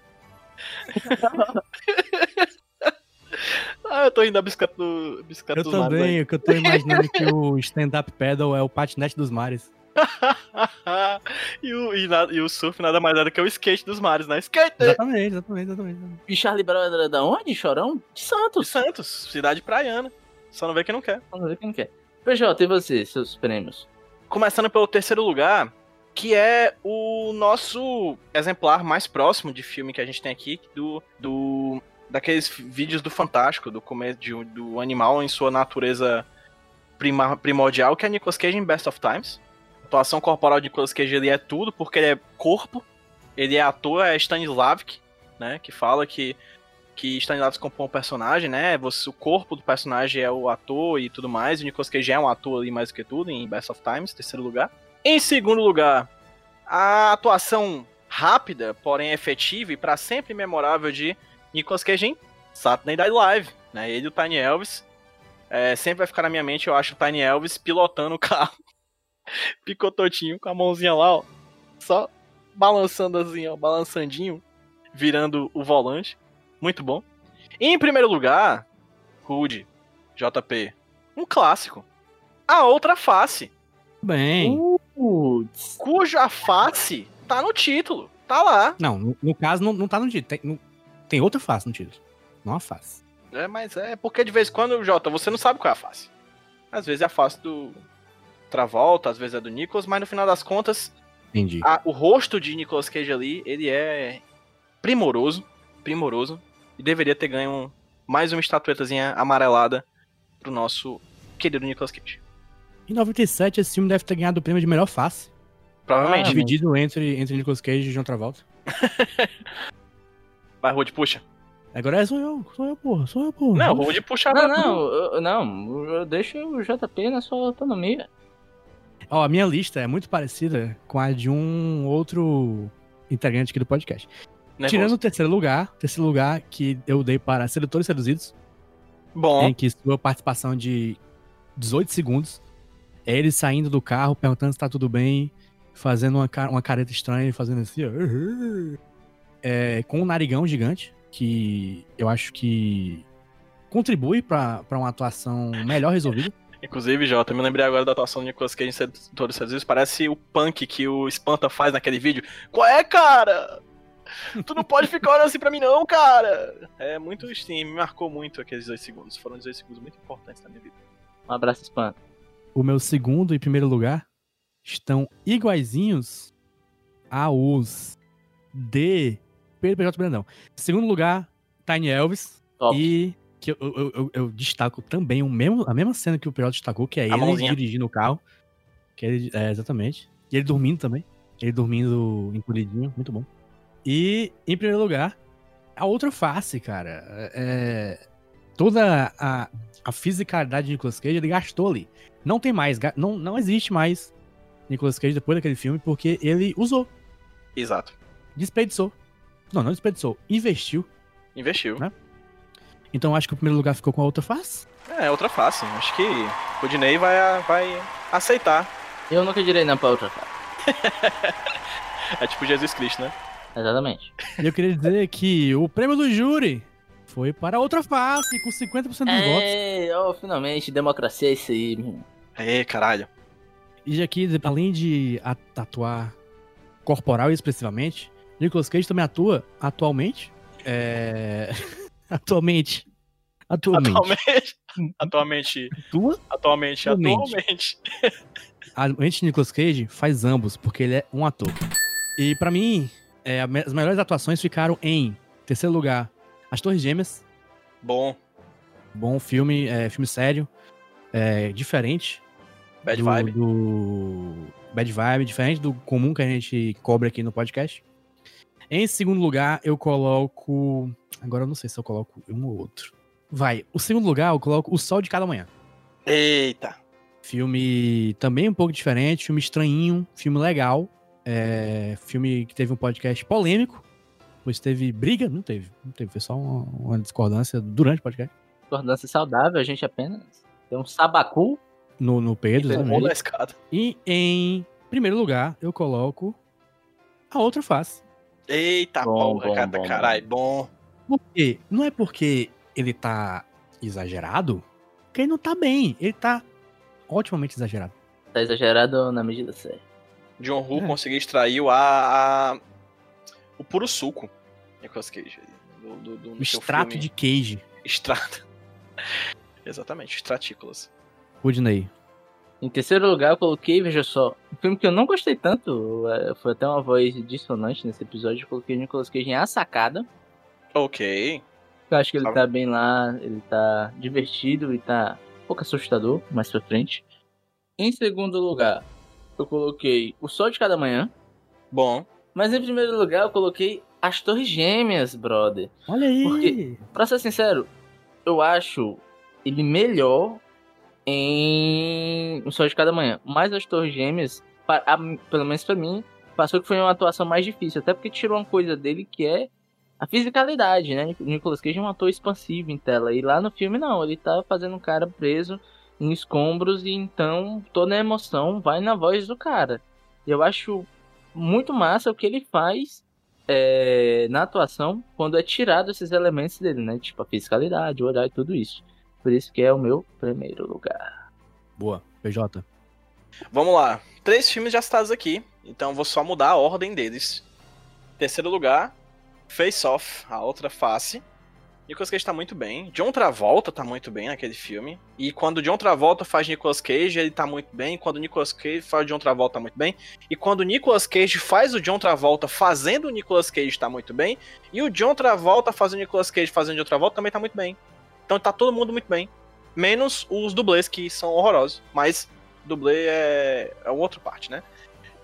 Ah, eu tô indo da bicicleta do bicicleta Eu também, o que eu tô imaginando é que [LAUGHS] o stand-up paddle é o patinete dos mares. [LAUGHS] e, o, e, na- e o surf nada mais é do que o skate dos mares, né? Skate! Exatamente, exatamente, exatamente. E Charlie Brown era da onde, Chorão? De De Santos. Santos, cidade praiana. Só não vê quem não quer. Vamos ver quem quer. PJ, e você, seus prêmios? Começando pelo terceiro lugar, que é o nosso exemplar mais próximo de filme que a gente tem aqui, do, do daqueles vídeos do Fantástico, do começo de- do animal em sua natureza prima- primordial, que é Nicolas Cage em Best of Times. Atuação corporal de Nicolas Cage ele é tudo, porque ele é corpo, ele é ator, é Stanislavski, né, que fala que que Stanislavski compõe o personagem, né? Você, o corpo do personagem é o ator e tudo mais. O Nicolas Cage é um ator ali mais do que tudo, em Best of Times, terceiro lugar. Em segundo lugar, a atuação rápida, porém efetiva e para sempre memorável de Nicolas Cage em Saturday Night Live, né? Ele e o Tiny Elvis. É, sempre vai ficar na minha mente, eu acho, o Tiny Elvis pilotando o [LAUGHS] carro. Picototinho, com a mãozinha lá, ó. Só balançando assim, ó, balançandinho, virando o volante. Muito bom. E em primeiro lugar, Rude, JP, um clássico. A outra face, Bem. Putz. cuja face tá no título. Tá lá. Não, no, no caso não, não tá no título. Tem, no- tem outra face no título. Não a face. É, mas é porque de vez em quando, Jota, você não sabe qual é a face. Às vezes é a face do Travolta, às vezes é do Nicholas, mas no final das contas, Entendi. a- o rosto de Nicolas Cage ali, ele é primoroso, primoroso, e deveria ter ganho um- mais uma estatuetazinha amarelada pro nosso querido Nicolas Cage. Em 97, esse filme deve ter ganhado o prêmio de melhor face. Provavelmente. Ah, dividido entre, entre Nicolas Cage e John Travolta. [LAUGHS] Vai, Rude, puxa. Agora é sou eu, sou eu, porra, sou eu, porra. Não, Rude puxa. Não, não, eu- não, eu deixo o JP na sua autonomia. Ó, a minha lista é muito parecida com a de um outro integrante aqui do podcast. Tirando o terceiro lugar, terceiro lugar que eu dei para Sedutores Seduzidos, Bom, em que sua participação de 18 segundos, é ele saindo do carro, perguntando se tá tudo bem, fazendo uma, uma careta estranha, fazendo assim, ó. É, com um narigão gigante, que eu acho que contribui pra uma atuação melhor resolvida. Inclusive, Jota, me lembrei agora da atuação do Nicolas Cage em Todos os Estados Parece o punk que o Espanta faz naquele vídeo. Qual é, cara? Tu não pode ficar olhando assim pra mim, não, cara. É muito, sim, me marcou muito aqueles dois segundos. Foram dois segundos muito importantes na minha vida. Um abraço, Espanto. O meu segundo e primeiro lugar estão iguaizinhos aos de Pedro PJ Brandão. Segundo lugar, Tiny Elvis. Top. E que eu, eu, eu- eu destaco também o mesmo, a mesma cena que o PJ destacou, que é ele mãozinha. dirigindo o carro. Que ele, é, exatamente. E ele dormindo também. Ele dormindo encolhidinho, muito bom. E, em primeiro lugar, a outra face, cara. É, toda a, a fisicalidade de Nicolas Cage, ele gastou ali. Não tem mais, não, não existe mais Nicolas Cage depois daquele filme, porque ele usou, Exato. desperdiçou. Não, não desperdiçou, investiu. Investiu. Né? Então eu acho que o primeiro lugar ficou com a outra face. É, outra face. Acho que o Dinei vai, vai aceitar. Eu nunca direi não pra outra cara. [LAUGHS] É tipo Jesus Cristo, né? Exatamente. E eu queria dizer que o prêmio do júri foi para a outra face, com 50% dos votos. É, oh, finalmente, democracia é isso aí. Aê, caralho. E aqui, além de atuar corporal e expressivamente, Nicolas Cage também atua atualmente. É... [LAUGHS] atualmente. Atualmente. Atualmente. Atualmente. Atua? Atualmente. Atualmente. Atualmente. Atualmente, Nicolas Cage faz ambos, porque ele é um ator. E pra mim, é, as melhores atuações ficaram em terceiro lugar, As Torres Gêmeas. Bom. Bom filme, é, filme sério, é, diferente. Bad do, vibe. do Bad Vibe, diferente do comum que a gente cobre aqui no podcast. Em segundo lugar, eu coloco. Agora eu não sei se eu coloco um ou outro. Vai, o segundo lugar eu coloco O Sol de Cada Manhã. Eita. Filme também um pouco diferente, filme estranhinho, filme legal. É, filme que teve um podcast polêmico, Pois teve briga? Não teve. Não teve. Foi só uma, uma discordância durante o podcast. Discordância saudável, a gente apenas tem um sabacu. No, no Pedro, escada. E em primeiro lugar, eu coloco a outra face. Eita, Bom, porra, bom, cara, bom, caralho, bom. Por quê? Não é porque ele tá exagerado que ele não tá bem. Ele tá otimamente exagerado. Tá exagerado na medida certa. John Woo É. conseguiu extrair o, a, a- o puro suco. Nicolas Cage. Do, do, do, O extrato filme. de queijo. Extrato. [LAUGHS] Exatamente, extratículas. Rudney. Em terceiro lugar, eu coloquei, veja só, um filme que eu não gostei tanto, é, foi até uma voz dissonante nesse episódio, eu coloquei Nicolas Cage em A Sacada. Ok. Eu acho que ele tá bem lá, ele tá divertido e tá um pouco assustador mais pra frente. Em segundo lugar, eu coloquei O Sol de Cada Manhã. Bom. Mas em primeiro lugar, eu coloquei As Torres Gêmeas, brother. Olha aí. Porque- Pra ser sincero, eu acho ele melhor em O Sol de Cada Manhã. Mas As Torres Gêmeas, a- pelo menos pra mim, passou que foi uma atuação mais difícil. Até porque tirou uma coisa dele que é a fisicalidade, né? Nicolas Cage é um ator expansivo em tela. E lá no filme, não. Ele tá fazendo um cara preso em escombros. E então toda a emoção vai na voz do cara. Eu acho muito massa o que ele faz é, na atuação quando é tirado esses elementos dele, né? Tipo a fiscalidade, o olhar e tudo isso. Por isso que é o meu primeiro lugar. Boa. PJ. Vamos lá. Três filmes já citados aqui. Então vou só mudar a ordem deles. Terceiro lugar, Face Off, a outra face. Nicolas Cage tá muito bem. John Travolta tá muito bem naquele filme. E quando John Travolta faz Nicolas Cage, ele tá muito bem. Quando Nicolas Cage faz John Travolta, tá muito bem. E quando Nicolas Cage faz o John Travolta fazendo o Nicolas Cage, tá muito bem. E o John Travolta fazendo o Nicolas Cage fazendo o John Travolta também tá muito bem. Então tá todo mundo muito bem. Menos os dublês, que são horrorosos. Mas dublê é, é outra parte, né?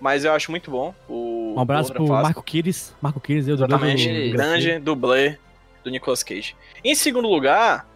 Mas eu acho muito bom. O, Um abraço pro fase. Marco Quiris. Marco Quiris, eu Exatamente, do- do- grande dublê do Nicolas Cage. Em segundo lugar,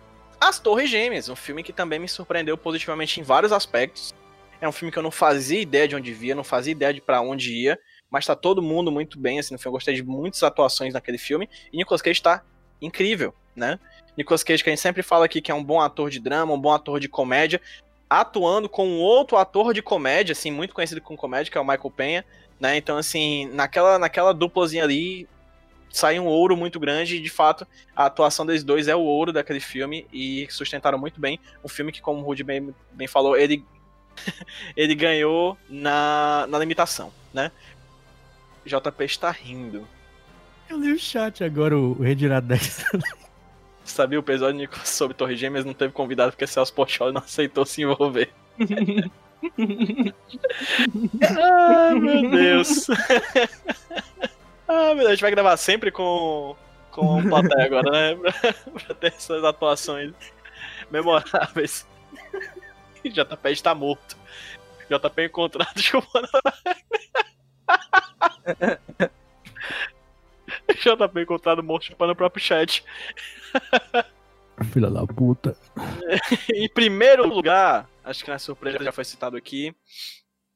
As Torres Gêmeas, um filme que também me surpreendeu positivamente em vários aspectos. É um filme que eu não fazia ideia de onde via, não fazia ideia de pra onde ia, mas tá todo mundo muito bem, assim, no filme. Eu gostei de muitas atuações naquele filme, e Nicolas Cage tá incrível, né? Nicolas Cage, que a gente sempre fala aqui que é um bom ator de drama, um bom ator de comédia, atuando com um outro ator de comédia, assim, muito conhecido com comédia, que é o Michael Penha, né? Então, assim, naquela, naquela duplazinha ali, sai um ouro muito grande e, de fato, a atuação deles dois é o ouro daquele filme e sustentaram muito bem. Um filme que, como o Rudy bem, bem falou, ele, [LAUGHS] ele ganhou na, na limitação, né? JP está rindo. Eu li o chat agora, o, o retirado dessa. Sabia o episódio [LAUGHS] sobre Torre Gêmeas não teve convidado porque Celso Portioli não aceitou se envolver. Ai, [LAUGHS] meu Deus. [LAUGHS] ah, meu Deus, a gente vai gravar sempre com, com o plateia agora, né? Pra, pra ter essas atuações memoráveis. JP está morto. JP encontrado chupando. JP encontrado morto chupando o próprio chat. [LAUGHS] Filha da puta. [LAUGHS] em primeiro lugar, acho que na surpresa já foi citado aqui,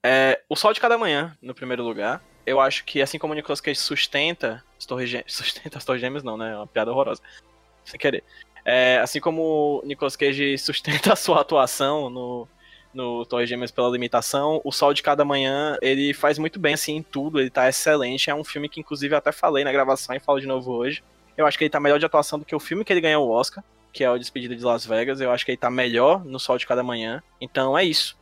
é O Sol de Cada Manhã, no primeiro lugar. Eu acho que assim como o Nicolas Cage sustenta as Torres Gêmeas, [LAUGHS] sustenta as Torres Gêmeas não, né? É uma piada horrorosa. Sem querer. É, assim como o Nicolas Cage sustenta a sua atuação no, no Torres Gêmeas pela limitação, O Sol de Cada Manhã, ele faz muito bem assim em tudo, ele tá excelente. É um filme que inclusive eu até falei na gravação e falo de novo hoje. Eu acho que ele tá melhor de atuação do que o filme que ele ganhou o Oscar que é o Despedida de Las Vegas. Eu acho que ele tá melhor no Sol de Cada Manhã. Então é isso.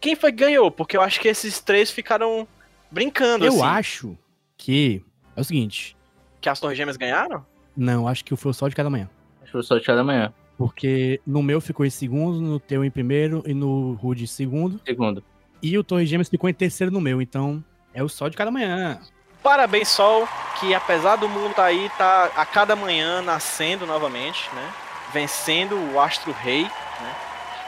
Quem foi que ganhou? Porque eu acho que esses três ficaram brincando, Eu assim. acho que. É o seguinte. Que as Torres Gêmeas ganharam? Não, acho que foi o sol de cada manhã. Acho que o Sol de Cada Manhã. Porque no meu ficou em segundo, no teu em primeiro e no Rude em segundo. Segundo. E o Torre Gêmeas ficou em terceiro no meu. Então é o sol de cada manhã. Parabéns, Sol, que apesar do mundo tá aí, tá a cada manhã nascendo novamente, né? Vencendo o Astro Rei, né?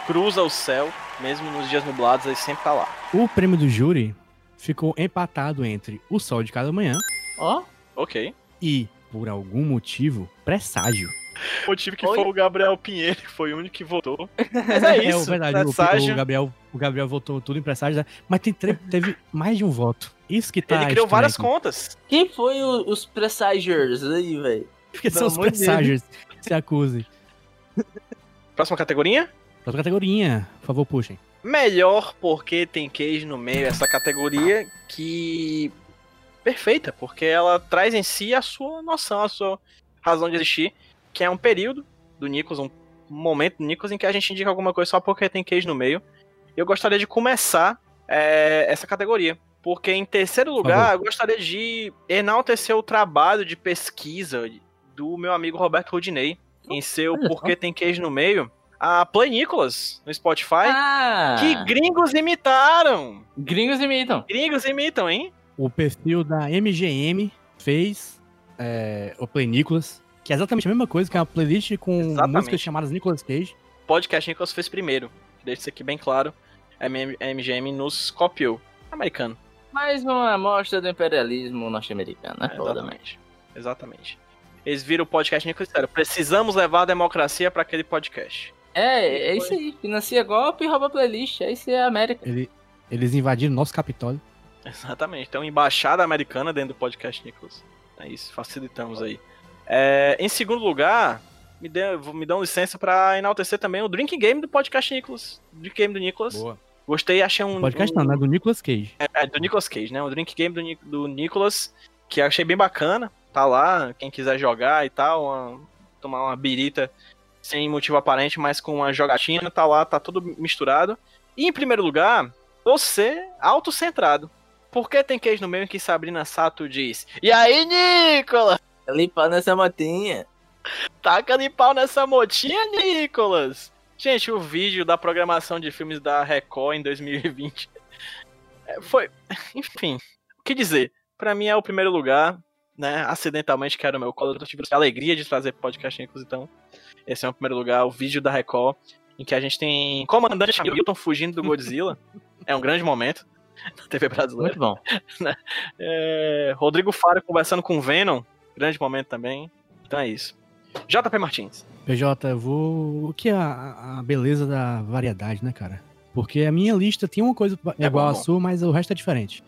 Cruza o céu, mesmo nos dias nublados, ele sempre tá lá. O prêmio do júri ficou empatado entre o sol de cada manhã Ó, Ok. e, por algum motivo, presságio. O motivo que Oi? foi o Gabriel Pinheiro, que foi o único que votou. Mas é É, isso, verdade, o, presságio. o Gabriel, o Gabriel votou tudo em presságio, né? mas tem, teve mais de um voto. Isso que tá Ele criou várias aqui. contas. Quem foi o- os presagers aí, velho? Porque são os presságios que se acusem. Próxima categoria. Outra categoria, por favor, puxem. Melhor porque tem queijo no meio. Essa categoria que. Perfeita, porque ela traz em si a sua noção, a sua razão de existir, que é um período do Nichols, um momento do Nichols em que a gente indica alguma coisa só porque tem queijo no meio. Eu gostaria de começar é, essa categoria. Porque em terceiro lugar, eu gostaria de enaltecer o trabalho de pesquisa do meu amigo Roberto Rudinei em seu. Porque Tem Queijo no Meio, a Play Nicholas no Spotify, Ah! que gringos imitaram. Gringos imitam. Gringos imitam, hein? O perfil da MGM fez é, o Play Nicholas, que é exatamente a mesma coisa, que é uma playlist com Exatamente. músicas chamadas Nicolas Cage. Podcast Nicholas fez primeiro. Deixa isso aqui bem claro. A MGM nos copiou. Americano. Mais uma amostra do imperialismo norte-americano, né? Né? Exatamente. Exatamente. Eles viram o podcast Nicholas e disseram: precisamos levar a democracia para aquele podcast. É, é isso aí. Financia golpe e rouba playlist. É isso aí, é a América. Ele- eles invadiram nosso Capitólio. Exatamente. Então, embaixada americana dentro do podcast Nicholas. É isso, facilitamos aí. É, em segundo lugar, me, dê, me dão licença para enaltecer também o Drink Game do podcast Nicholas. Drink Game do Nicholas. Boa. Gostei, achei um. Podcast um, não, né? Do Nicolas Cage. É, do Nicolas Cage, né? O Drink Game do, Ni- do Nicolas, que eu achei bem bacana. Tá lá, quem quiser jogar e tal, uma- tomar uma birita sem motivo aparente, mas com uma jogatina, tá lá, tá tudo misturado. E em primeiro lugar, você autocentrado. Por que tem queijo no meio em que Sabrina Sato diz: E aí, Nicolas? Limpar nessa motinha. Taca de pau nessa motinha, Nicolas! Gente, o vídeo da programação de filmes da Record em 2020 é, foi. [LAUGHS] Enfim, o que dizer? Pra mim é o primeiro lugar, né? Acidentalmente, que era o meu colo. Eu tive a alegria de trazer podcast, Nicolas, então. Esse é o primeiro lugar, o vídeo da Record, em que a gente tem comandante Hamilton fugindo do Godzilla. é um grande momento na TV brasileira. Muito bom. [LAUGHS] É, Rodrigo Faro conversando com o Venom, grande momento também. Então é isso. JP Martins. PJ, eu vou. O que é a, a beleza da variedade, né, cara? Porque a minha lista tem uma coisa É igual à sua, mas o resto é diferente.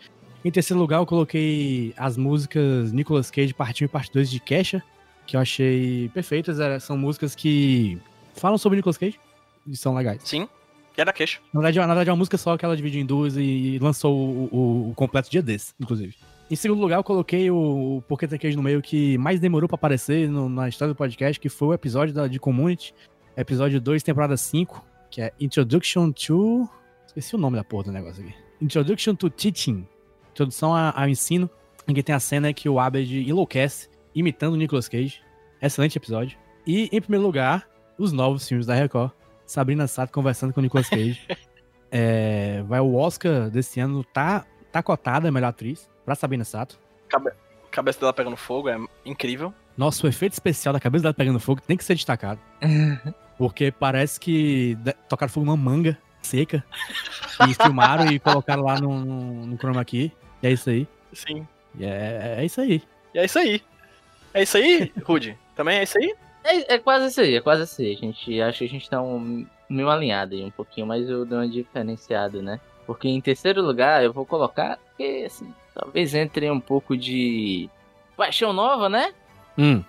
Em terceiro lugar, eu coloquei as músicas Nicolas Cage, parte 1 e parte 2 de Kesha, que eu achei perfeitas. São músicas que falam sobre Nicolas Cage e são legais. Sim. É da queixa. Na verdade, na verdade, é uma música só que ela dividiu em duas e lançou o, o- o completo dia desse, inclusive. Em segundo lugar, eu coloquei o, o Porquê Tem Queijo no meio que mais demorou pra aparecer no- na história do podcast, que foi o episódio da, de Community, episódio 2, temporada 5, que é Introduction to... Esqueci o nome da porra do negócio aqui. Introduction to Teaching. Introdução ao ensino, em que tem a cena que o Abed enlouquece, imitando o Nicolas Cage. Excelente episódio. E, em primeiro lugar, os novos filmes da Record. Sabrina Sato conversando com o Nicolas Cage. [LAUGHS] É, vai o Oscar desse ano, tá, tá cotada a melhor atriz pra Sabrina Sato. A cabeça dela pegando fogo é incrível. Nosso efeito especial da cabeça dela pegando fogo tem que ser destacado. [LAUGHS] Porque parece que tocaram fogo numa manga seca [LAUGHS] e filmaram e colocaram lá no, no, no chroma key. E é isso aí. Sim. E é, é isso aí. E é isso aí. É isso aí, [LAUGHS] Rude? Também é isso aí? É, é quase isso aí, é quase isso aí. A gente acha que a gente tá um, meio alinhado aí um pouquinho, mas eu dou uma diferenciada, né? Porque em terceiro lugar eu vou colocar, porque assim, talvez entre um pouco de paixão nova, né? Hum,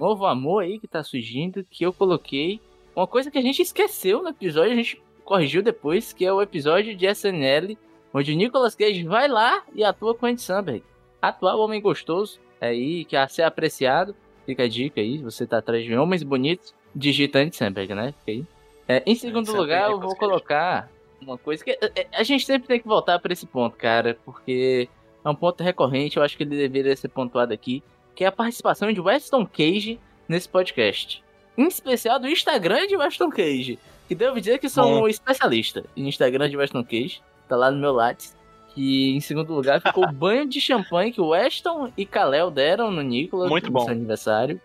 novo amor aí que tá surgindo, que eu coloquei. Uma coisa que a gente esqueceu no episódio, a gente corrigiu depois, que é o episódio de SNL, onde o Nicolas Cage vai lá e atua com Andy Samberg. Atuar o homem gostoso, aí, que a ser apreciado. Fica a dica aí, você tá atrás de homens bonitos, digita Andy Samberg, né? Fica aí. É, em segundo Samberg, lugar, eu Nicolas vou colocar uma coisa que é, é, a gente sempre tem que voltar pra esse ponto, cara, porque é um ponto recorrente, eu acho que ele deveria ser pontuado aqui, que é a participação de Weston Cage nesse podcast. Em especial do Instagram de Weston Cage. Que devo dizer que sou um especialista em Instagram de Weston Cage. Tá lá no meu Lattes. Que em segundo lugar ficou o [LAUGHS] banho de champanhe que o Weston e Kalel deram no Nicolas Muito no bom. seu aniversário.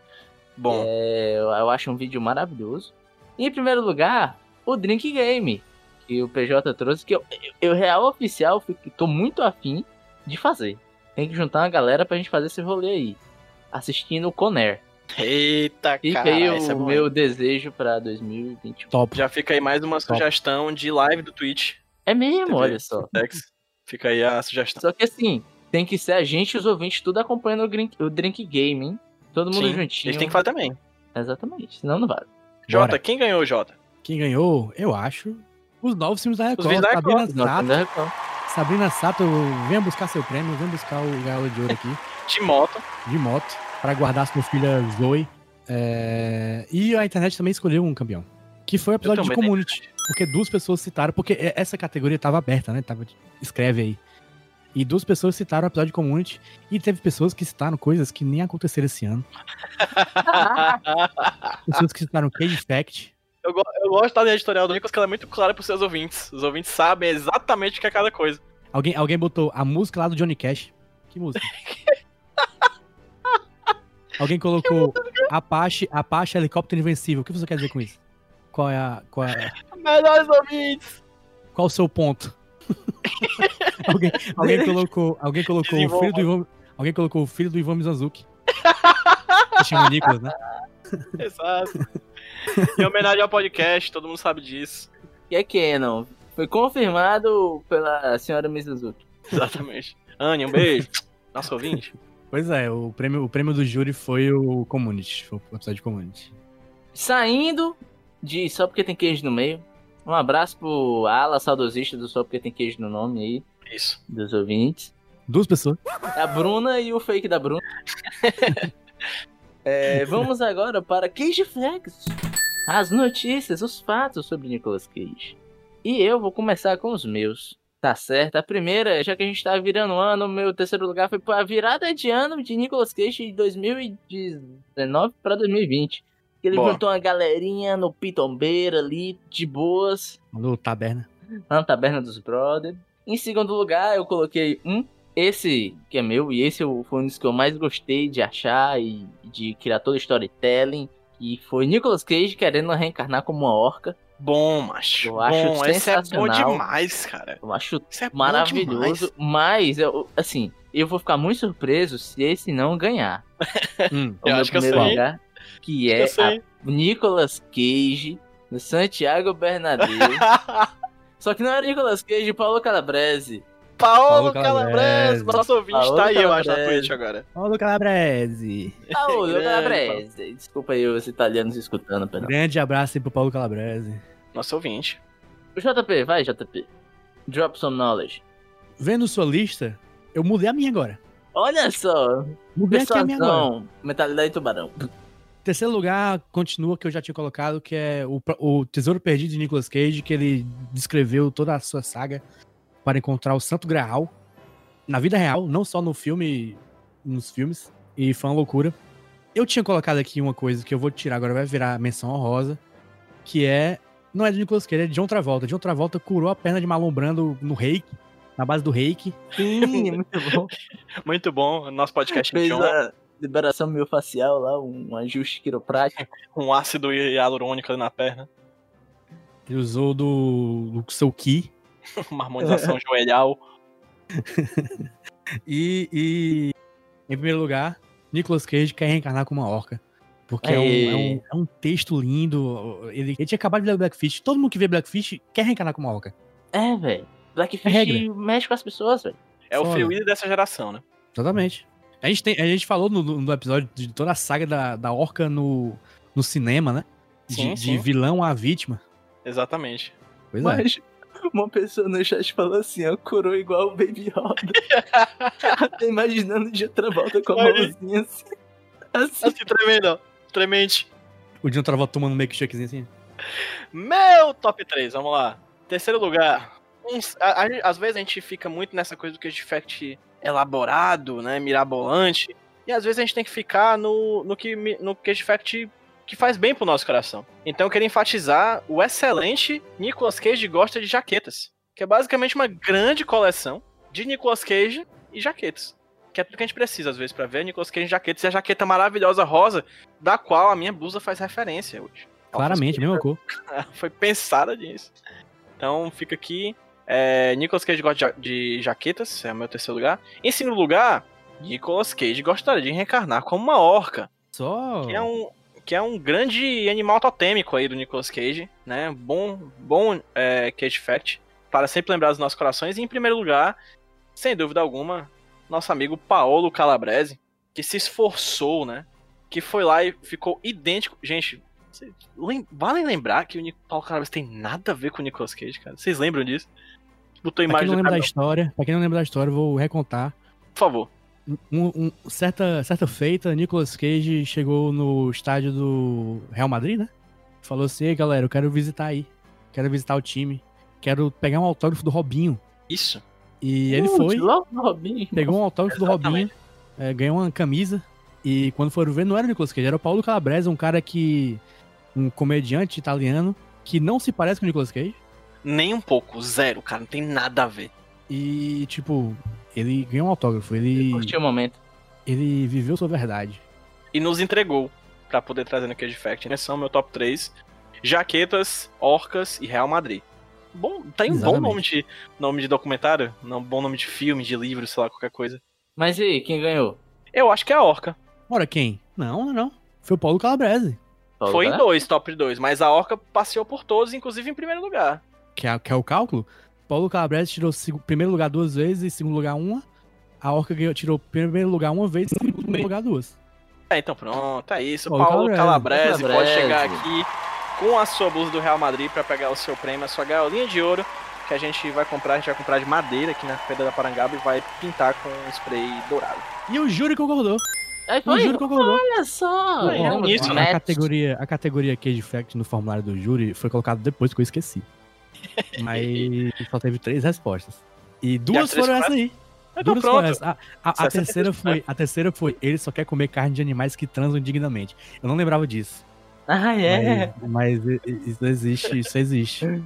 Bom, É, eu acho um vídeo maravilhoso. E em primeiro lugar, o Drink Game. Que o PJ trouxe, que eu, eu, real oficial, tô muito afim de fazer. Tem que juntar uma galera pra gente fazer esse rolê aí. Assistindo o Conair. Eita, Fica cara, aí esse é o bom. meu desejo pra 2021. Top. Já fica aí mais uma sugestão de live do Twitch. É mesmo, TV. olha só. Dex. Fica aí a sugestão. Só que assim, tem que ser a gente e os ouvintes tudo acompanhando o drink, o drink Game, hein? Todo mundo Sim, juntinho. Eles têm que fazer também. Exatamente, senão não vale. Jota, Bora. quem ganhou, Jota? Quem ganhou, eu acho, os novos filmes da Record. filmes da Record. Sabrina Sato, venha buscar seu prêmio, venha buscar o Galo de Ouro aqui, Timoto. [LAUGHS] de moto, para guardar sua filha Zoe. É, E a internet também escolheu um campeão, que foi o episódio de Community. Porque duas pessoas citaram, porque essa categoria tava aberta, né? Tava, escreve aí. E duas pessoas citaram o episódio de Community, e teve pessoas que citaram coisas que nem aconteceram esse ano. [LAUGHS] Pessoas que citaram Cage Fact, Eu, go- eu gosto da linha editorial do Nicolas, que ela é muito clara pros seus ouvintes. Os ouvintes sabem exatamente o que é cada coisa. Alguém, alguém botou a música lá do Johnny Cash. Que música? [LAUGHS] alguém colocou Apache, Apache Helicóptero Invencível. O que você quer dizer com isso? Qual é a, qual é, Melhores ouvintes! qual o seu ponto? [LAUGHS] alguém, alguém colocou, alguém colocou o filho do Ivan, alguém colocou o filho do Ivan Mizanzuki. Chama Nicolas, né? [LAUGHS] Exato. [LAUGHS] em homenagem ao podcast, todo mundo sabe disso. E é Canon. Foi confirmado pela senhora Mizuzuki. Exatamente. Anne, um beijo. [LAUGHS] Nosso ouvinte. Pois é, o prêmio, o prêmio do júri foi o Community, foi o episódio de Community. Saindo de Só Porque Tem Queijo no Meio. Um abraço pro ala saudosista do Só Porque Tem Queijo no Nome aí, Isso. dos ouvintes. Duas pessoas. A Bruna e o fake da Bruna. [LAUGHS] É, vamos agora para Cage Flags. As notícias, os fatos sobre Nicolas Cage. E eu vou começar com os meus. Tá certo? A primeira, já que a gente tá virando ano, o meu terceiro lugar foi pra virada de ano de Nicolas Cage de 2019 pra 2020. Ele Boa. juntou uma galerinha no Pitombeira ali, de boas No Taberna. lá na Taberna dos Brothers. Em segundo lugar, eu coloquei um. Esse que é meu, e esse foi um dos que eu mais gostei de achar e de criar todo o storytelling. E foi Nicolas Cage querendo reencarnar como uma orca. Bom, macho. Eu acho bom, esse é bom sensacional. demais, cara. Eu acho é maravilhoso. Mas, eu, assim, eu vou ficar muito surpreso se esse não ganhar. [LAUGHS] Hum. O Eu meu acho que eu primeiro sei. lugar, que é. Nicolas Cage no Santiago Bernabéu. [LAUGHS] Só que não era Nicolas Cage, Paulo Calabrese. Paulo Paulo Calabrese, Calabrese. nosso ouvinte Paulo tá aí, eu acho, na Calabrese. Twitch agora. Paulo Calabrese. Paulo [LAUGHS] Calabrese. Desculpa aí os italianos escutando, perdão. Grande abraço aí pro Paulo Calabrese. Nosso ouvinte. JP, vai, JP. Drop some knowledge. Vendo sua lista, eu mudei a minha agora. Olha só, Mudei aqui a minha agora. persuasão, mentalidade de tubarão. Terceiro lugar, continua que eu já tinha colocado, que é o, o Tesouro Perdido de Nicolas Cage, que ele descreveu toda a sua saga para encontrar o Santo Graal na vida real, não só no filme, nos filmes, e foi uma loucura. Eu tinha colocado aqui uma coisa que eu vou tirar agora, vai virar menção honrosa, que é, não é de Nicolas Cage, é de John Travolta. John Travolta curou a perna de Marlon Brando no reiki, na base do reiki. Sim, é [LAUGHS] muito bom. Muito bom. Nosso podcast Fez John, a liberação miofascial lá, um ajuste quiroprático. [LAUGHS] com ácido hialurônico ali na perna. Ele usou do, do seu ki, [LAUGHS] Uma harmonização joelhal. E, e, em primeiro lugar, Nicolas Cage quer reencarnar como uma orca. Porque é um, é, um, é um texto lindo. Ele, ele tinha acabado de ler Blackfish. Todo mundo que vê Blackfish quer reencarnar como uma orca. É, velho. Blackfish regra. mexe com as pessoas, velho. É o. Free Willy dessa geração, né? Exatamente. A gente, tem, a gente falou no, no episódio de toda a saga da, da orca no, no cinema, né? De, Sim, de sim. vilão a vítima. Exatamente. Pois é. Uma pessoa no chat falou assim, ó, curou igual o Baby Yoda. [LAUGHS] Tô imaginando de outra volta com a mãozinha assim. Assim. Assim, tremendo, ó. Tremente. O John Travolta tomando um milkshakezinho assim. Meu top 3, vamos lá. Terceiro lugar. Uns- a- a- às vezes a gente fica muito nessa coisa do Cage Fact elaborado, né? Mirabolante. E às vezes a gente tem que ficar no, no, que, no Cage Fact que faz bem pro nosso coração. Então eu queria enfatizar o excelente Nicolas Cage gosta de jaquetas. Que é basicamente uma grande coleção de Nicolas Cage e jaquetas. Que é tudo que a gente precisa, às vezes, pra ver Nicolas Cage em jaquetas e a jaqueta maravilhosa rosa, da qual a minha blusa faz referência hoje. Claramente, mesma cor. [LAUGHS] foi pensada nisso. Então fica aqui. É, Nicolas Cage gosta de jaquetas, é o meu terceiro lugar. Em segundo lugar, Nicolas Cage gostaria de reencarnar como uma orca. Só. Que é um, que é um grande animal totêmico aí do Nicolas Cage, né? Bom, bom é, Cage Fact, para sempre lembrar dos nossos corações. E em primeiro lugar, sem dúvida alguma, nosso amigo Paolo Calabrese, que se esforçou, né? Que foi lá e ficou idêntico. Gente, lem- vale lembrar que o Paulo Calabrese tem nada a ver com o Nicolas Cage, cara. Vocês lembram disso? Botou Pra quem imagem não lembra da história, pra quem não lembra da história, eu vou recontar. por favor. Um- um- certa, certa feita, Nicolas Cage chegou no estádio do Real Madrid, né? Falou assim: "Ei, galera, eu quero visitar aí. Quero visitar o time. Quero pegar um autógrafo do Robinho. Isso. E ele foi, pegou um autógrafo do Robinho, Exatamente. é, ganhou uma camisa. E quando foram ver, não era o Nicolas Cage, era o Paulo Calabrese, um cara que. um comediante italiano que não se parece com o Nicolas Cage. Nem um pouco, zero, cara. Não tem nada a ver. E, tipo, ele ganhou um autógrafo, ele, Curti o momento. ele viveu sua verdade. e nos entregou pra poder trazer no Cage Fact. Né? São meu top 3. Jaquetas, Orcas e Real Madrid. Bom, tem um bom nome de, nome de documentário, um bom nome de filme, de livro, sei lá, qualquer coisa. Mas e aí, quem ganhou? Eu acho que é a Orca. Ora, quem? Não, não, não. Foi o Paulo Calabrese. Paulo Foi em dois, top 2, mas a Orca passeou por todos, inclusive em primeiro lugar. Que é, que é o cálculo. Paulo Calabrese tirou primeiro lugar duas vezes e segundo lugar uma. A Orca tirou primeiro lugar uma vez e segundo lugar duas. É, então pronto, é isso. Paulo Paulo Calabrese. Calabrese, pode chegar aqui com a sua blusa do Real Madrid pra pegar o seu prêmio, a sua gaiolinha de ouro, que a gente vai comprar, a gente vai comprar de madeira aqui na Pedra da Parangaba e vai pintar com spray dourado. E o júri concordou. O foi, júri concordou. olha só. Aí, é Temos isso, a, né? a categoria, a categoria Cage Fact no formulário do júri foi colocado depois que eu esqueci. [LAUGHS] Mas só teve três respostas. E duas três foram foram essa aí. Então Duas foram pronto. essa. A, a- a 63, terceira foi, a terceira foi, ele só quer comer carne de animais que transam indignamente. Eu não lembrava disso. Ah, é. Mas, mas isso existe, isso existe.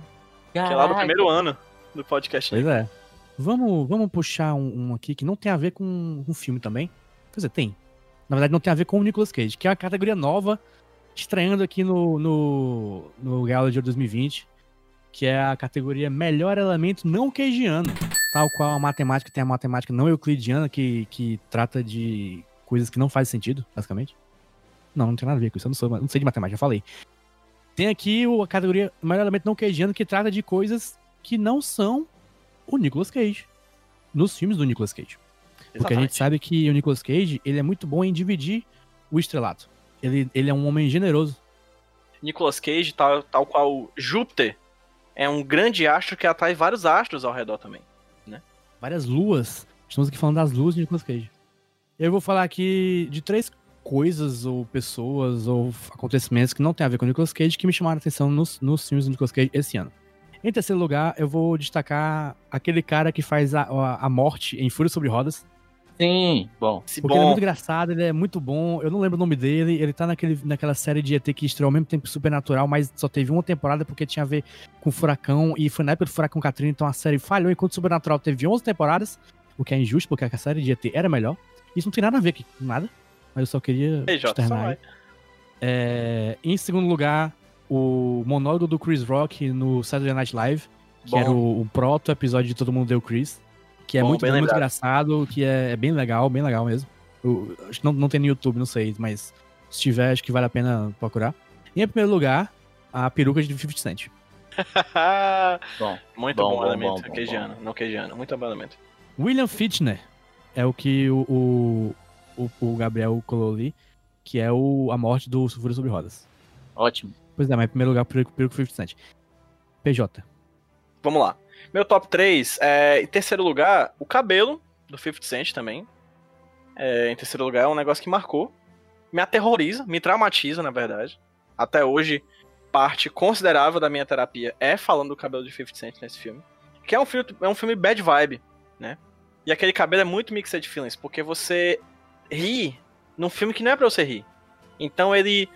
Que é lá do primeiro ano do podcast. Pois é. Vamos, vamos puxar um, um aqui que não tem a ver com um filme também. Quer dizer, tem. Na verdade, não tem a ver com o Nicolas Cage, que é uma categoria nova, estreando aqui no, no, no Gala de Ouro 2020, que é a categoria Melhor Elemento Não Cageano. Tal qual a matemática tem a matemática não euclidiana, que, que trata de coisas que não fazem sentido, basicamente. Não, não tem nada a ver com isso, eu não, sou, não sei de matemática, já falei. Tem aqui a categoria Melhor Elemento Não Cageano, que trata de coisas que não são o Nicolas Cage. Nos filmes do Nicolas Cage. Porque a gente Exatamente. sabe que o Nicolas Cage, ele é muito bom em dividir o estrelato. Ele, ele é um homem generoso. Nicolas Cage, tal, tal qual Júpiter, é um grande astro que atrai vários astros ao redor também. Várias luas. Estamos aqui falando das luas de Nicolas Cage. Eu vou falar aqui de três coisas, ou pessoas, ou acontecimentos que não tem a ver com o Nicolas Cage, que me chamaram a atenção nos, nos filmes do Nicolas Cage esse ano. Em terceiro lugar, eu vou destacar aquele cara que faz a, a, a morte em Fúria sobre Rodas. Sim, bom. Porque ele é bom. muito engraçado, ele é muito bom. Eu não lembro o nome dele. Ele tá naquele, naquela série de ET que estreou ao mesmo tempo que Supernatural, mas só teve uma temporada porque tinha a ver com Furacão. E foi na época do Furacão Katrina, então a série falhou. Enquanto Supernatural teve 11 temporadas, o que é injusto, porque a série de ET era melhor. Isso não tem nada a ver aqui com nada. Mas eu só queria Ei, externar. É, em segundo lugar, o monólogo do Chris Rock no Saturday Night Live, que Bom. era o, o proto episódio de Todo Mundo Deu Chris. Que é Bom, muito, bem muito lembrado. engraçado, que é, é bem legal, bem legal mesmo. Eu- acho que não, não tem no YouTube, não sei, mas se tiver, acho que vale a pena procurar. E em primeiro lugar, a peruca de 50 Cent. [LAUGHS] Bom, Muito Bom, bom, elemento. bom, bom, queijiano, não queijiano. Muito bom elemento. William Fichtner é o que o, o, o, Gabriel colou ali, que é o, a morte do Fúria sobre Rodas. ótimo. Pois é, mas em primeiro lugar, peruca, peruca 50 Cent. PJ. Vamos lá. Meu top 3, é, em terceiro lugar, o cabelo do 50 Cent também. É, em terceiro lugar, é um negócio que marcou. Me aterroriza, me traumatiza, na verdade. Até hoje, parte considerável da minha terapia é falando do cabelo de 50 Cent nesse filme. Que é um filme, é um filme bad vibe, né? E aquele cabelo é muito mixed feelings, porque você ri num filme que não é pra você rir. Então ele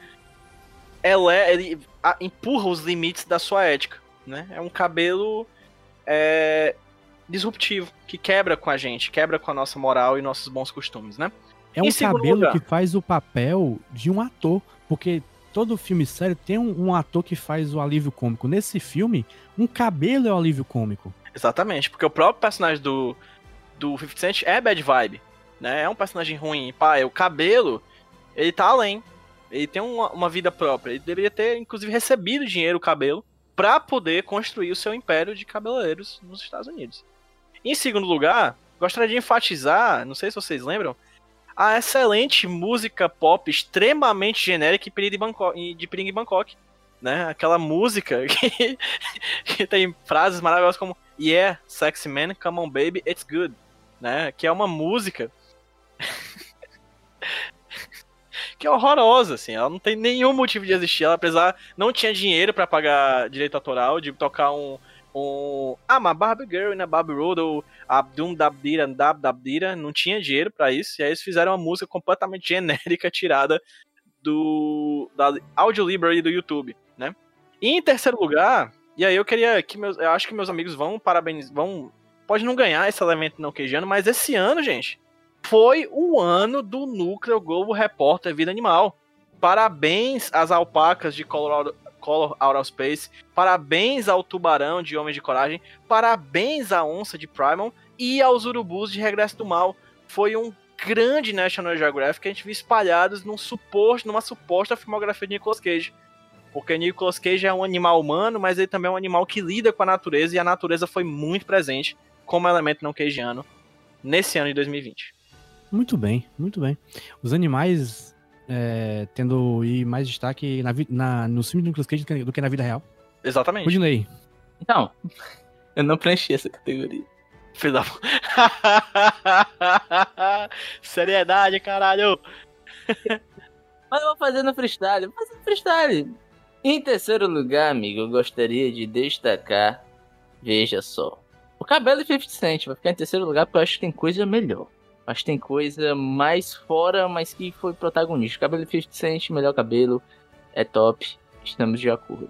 ele, a- empurra os limites da sua ética, né? É um cabelo é, disruptivo, que quebra com a gente, quebra com a nossa moral e nossos bons costumes, né? É um Em cabelo lugar. que faz o papel de um ator, porque todo filme sério tem um, um ator que faz o alívio cômico. Nesse filme, um cabelo é o alívio cômico. Exatamente, porque o próprio personagem do, do 50 Cent é bad vibe, né? É um personagem ruim. Pá, é o cabelo Ele tá além. Ele tem uma, uma vida própria. Ele deveria ter, inclusive, recebido dinheiro, o cabelo, pra poder construir o seu império de cabeleireiros nos Estados Unidos. Em segundo lugar, gostaria de enfatizar, não sei se vocês lembram, a excelente música pop extremamente genérica de Bangkok, de Pering Bangkok né? Aquela música [LAUGHS] que, que tem frases maravilhosas como Yeah, sexy man, come on baby, it's good, né? Que é uma música que é horrorosa, assim. Ela não tem nenhum motivo de existir. Ela, apesar, não tinha dinheiro para pagar direito autoral, de tocar um. um ah, uma Barbie Girl na Barbie Road, ou Abdum Dabdira, Dab Dabdira. Não tinha dinheiro para isso. E aí eles fizeram uma música completamente genérica, [LAUGHS] tirada do. da Audio Library do YouTube, né? E em terceiro lugar, e aí eu queria que meus. Eu acho que meus amigos vão parabéns. vão. Pode não ganhar esse elemento não queijando, mas esse ano, gente foi o ano do Núcleo Globo Repórter Vida Animal. Parabéns às alpacas de Colorado, Color of Space, parabéns ao Tubarão de Homem de Coragem, parabéns à Onça de Primal e aos Urubus de Regresso do Mal. Foi um grande National Geographic que a gente viu espalhados num suposto, numa suposta filmografia de Nicolas Cage. Porque Nicolas Cage é um animal humano, mas ele também é um animal que lida com a natureza e a natureza foi muito presente como elemento não cageano nesse ano de 2020. Muito bem, muito bem. Os animais é, tendo e mais destaque na, na, no filme do Nicolas Cage do que, do que na vida real. Exatamente. Continue. Então, [LAUGHS] eu não preenchi essa categoria. Filho da... [LAUGHS] Seriedade, caralho! [LAUGHS] Mas eu vou fazer no freestyle, vou fazer no freestyle. Em terceiro lugar, amigo, eu gostaria de destacar, veja só, o cabelo de 50 Cent vai ficar em terceiro lugar porque eu acho que tem coisa melhor. Acho que tem coisa mais fora, mas que foi protagonista. Cabelo 50 Cent, melhor cabelo, é top. Estamos de acordo.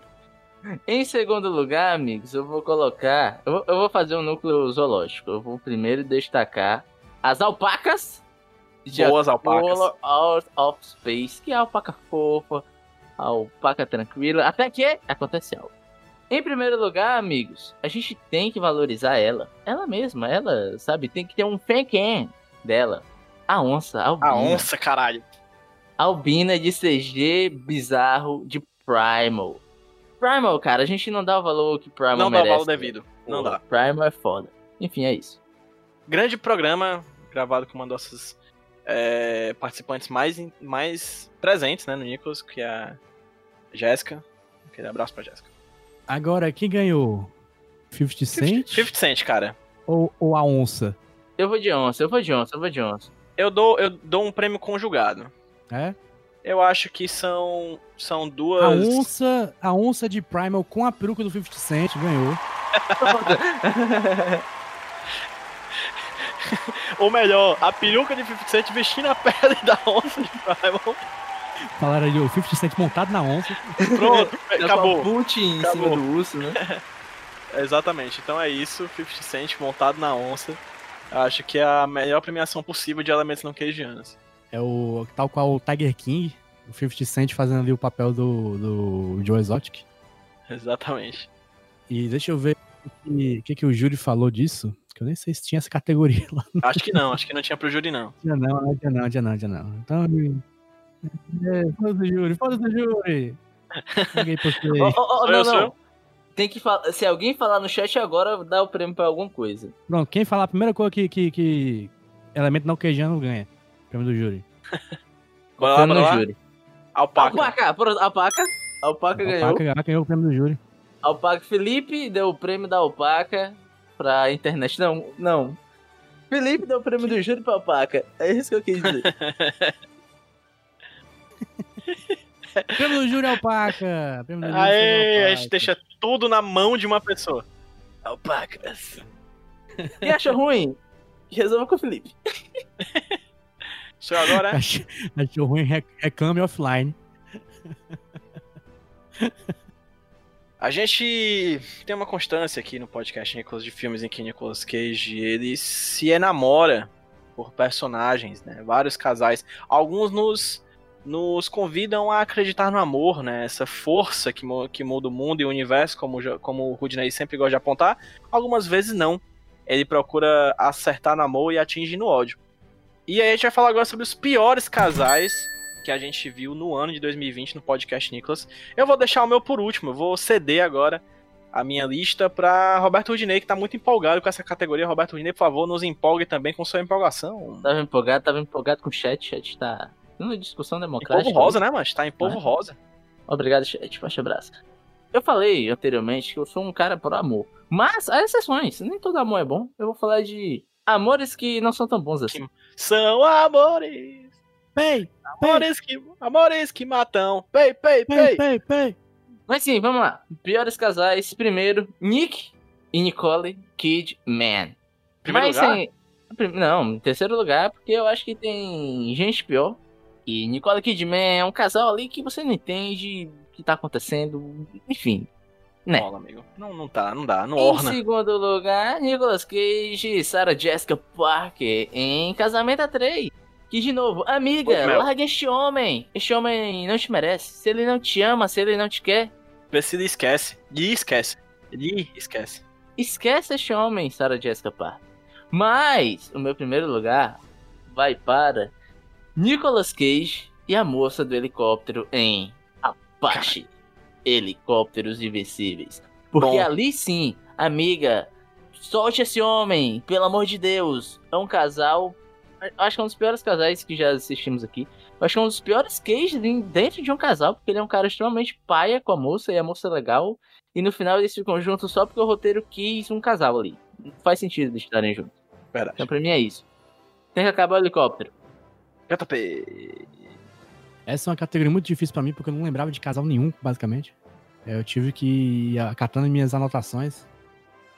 Em segundo lugar, amigos, eu vou colocar. Eu vou, eu vou fazer um núcleo zoológico. Eu vou primeiro destacar as alpacas. De Boas alpacas. Out of Space, que é a alpaca fofa, a alpaca tranquila. Até que aconteceu. Em primeiro lugar, amigos, a gente tem que valorizar ela. Ela mesma, ela, sabe, tem que ter um fan dela. A onça, a Albina. A onça, caralho. Albina de CG bizarro de Primal. Primal, cara, a gente não dá o valor que Primal não merece. Não dá o valor devido. Não dá. Primal é foda. Enfim, é isso. Grande programa, gravado com uma das nossas é, participantes mais, mais presentes, né, no Nicholas, que é a Jéssica. Aquele abraço pra Jéssica. Agora, quem ganhou? 50 Cent? 50 Cent, cara. Ou, ou a onça? Eu vou de onça, eu vou de onça, eu vou de onça. Eu dou, eu dou um prêmio conjugado. É? Eu acho que são são duas. A onça, a onça de Primal com a peruca do 50 Cent ganhou. [LAUGHS] Ou melhor, a peruca de 50 Cent vestindo a pele da onça de Primal. Falaram ali, o 50 Cent montado na onça. Pronto, [LAUGHS] acabou. Boot em Acabou. cima do urso, né? [LAUGHS] Exatamente, então é isso, 50 Cent montado na onça. Acho que é a melhor premiação possível de elementos não queijianos. É o tal qual o Tiger King, o 50 Cent fazendo ali o papel do, do Joe Exotic. Exatamente. E deixa eu ver o que, que, que o Júri falou disso, que eu nem sei se tinha essa categoria lá. Acho que não, acho que não tinha pro júri, não. Tinha não, não tinha não, tinha não, tinha não. Então, é, foda-se o Júri, foda-se o Júri. [LAUGHS] Ninguém postei. Oh, oh, oh, não, não. Tem que falar. Se alguém falar no chat agora, dá o prêmio pra alguma coisa. Pronto, quem falar a primeira coisa que, que, que elemento não queijando ganha. Prêmio do Júri. [LAUGHS] Bora lá, Prêmio bora lá. júri. Alpaca. Alpaca, pronto, alpaca. Alpaca ganhou. Alpaca ganhou, ganhou o prêmio do Júri. Alpaca Felipe deu o prêmio da Alpaca pra internet. Não, não. Felipe deu o prêmio do júri pra Alpaca. É isso que eu quis dizer. [LAUGHS] Prêmio do Júri Alpaca. Prêmio do Júri Aê, a Alpaca. gente deixa tudo na mão de uma pessoa. Alpacas. E acha ruim? Resolva com o Felipe. [LAUGHS] Sou eu agora, né? Ach- Achou ruim, rec- reclame offline. A gente tem uma constância aqui no podcast Nicolas de filmes em que Nicolas Cage ele se enamora por personagens, né? Vários casais. Alguns nos, nos convidam a acreditar no amor, né? Essa força que, que muda o mundo e o universo, como, como o Rudney sempre gosta de apontar. Algumas vezes não. Ele procura acertar no amor e atingir no ódio. E aí a gente vai falar agora sobre os piores casais que a gente viu no ano de 2020 no podcast Nicolas. Eu vou deixar o meu por último, eu vou ceder agora a minha lista para Roberto Rudinei, que tá muito empolgado com essa categoria. Roberto Rudinei, por favor, nos empolgue também com sua empolgação. Tava empolgado, tava empolgado com o chat, chat tá numa discussão Em democrática. povo rosa, né, mas tá em povo Ah. rosa. Obrigado, chat. Forte abraço. Eu falei anteriormente que eu sou um cara por amor. Mas há exceções. Nem todo amor é bom. Eu vou falar de amores que não são tão bons assim. São amores, Pei, amores que, amores que matam. Pei, pei, pei, pei. pei. Mas sim, vamos lá. Piores casais. Primeiro, Nick e Nicole Kidman. Primeiro Mas, lugar? não, em terceiro lugar, porque eu acho que tem gente pior. E Nicole Kidman é um casal ali que você não entende o que tá acontecendo. Enfim. né? Amigo. Não, não tá, não dá, não Em orna. segundo lugar, Nicolas Cage e Sarah Jessica Parker em Casamento a 3. Que, de novo, amiga, Ô, larga este homem. Este homem não te merece. Se ele não te ama, se ele não te quer, Precisa esquece. E esquece. E esquece. esquece este homem, Sarah Jessica Parker. Mas, o meu primeiro lugar vai para Nicolas Cage e a moça do helicóptero em Apache. Helicópteros Invencíveis. Porque Bom. ali sim, amiga, solte esse homem, pelo amor de Deus. É um casal. Acho que é um dos piores casais que já assistimos aqui. Acho que é um dos piores cages em- dentro de um casal, porque ele é um cara extremamente paia com a moça e a moça é legal. E no final eles ficam juntos só porque o roteiro quis um casal ali. Não faz sentido eles estarem juntos. Verdade. Então pra mim é isso. Tem que acabar o helicóptero. JP. Essa é uma categoria muito difícil pra mim, porque eu não lembrava de casal nenhum, basicamente. É, Eu tive que ir acatando minhas anotações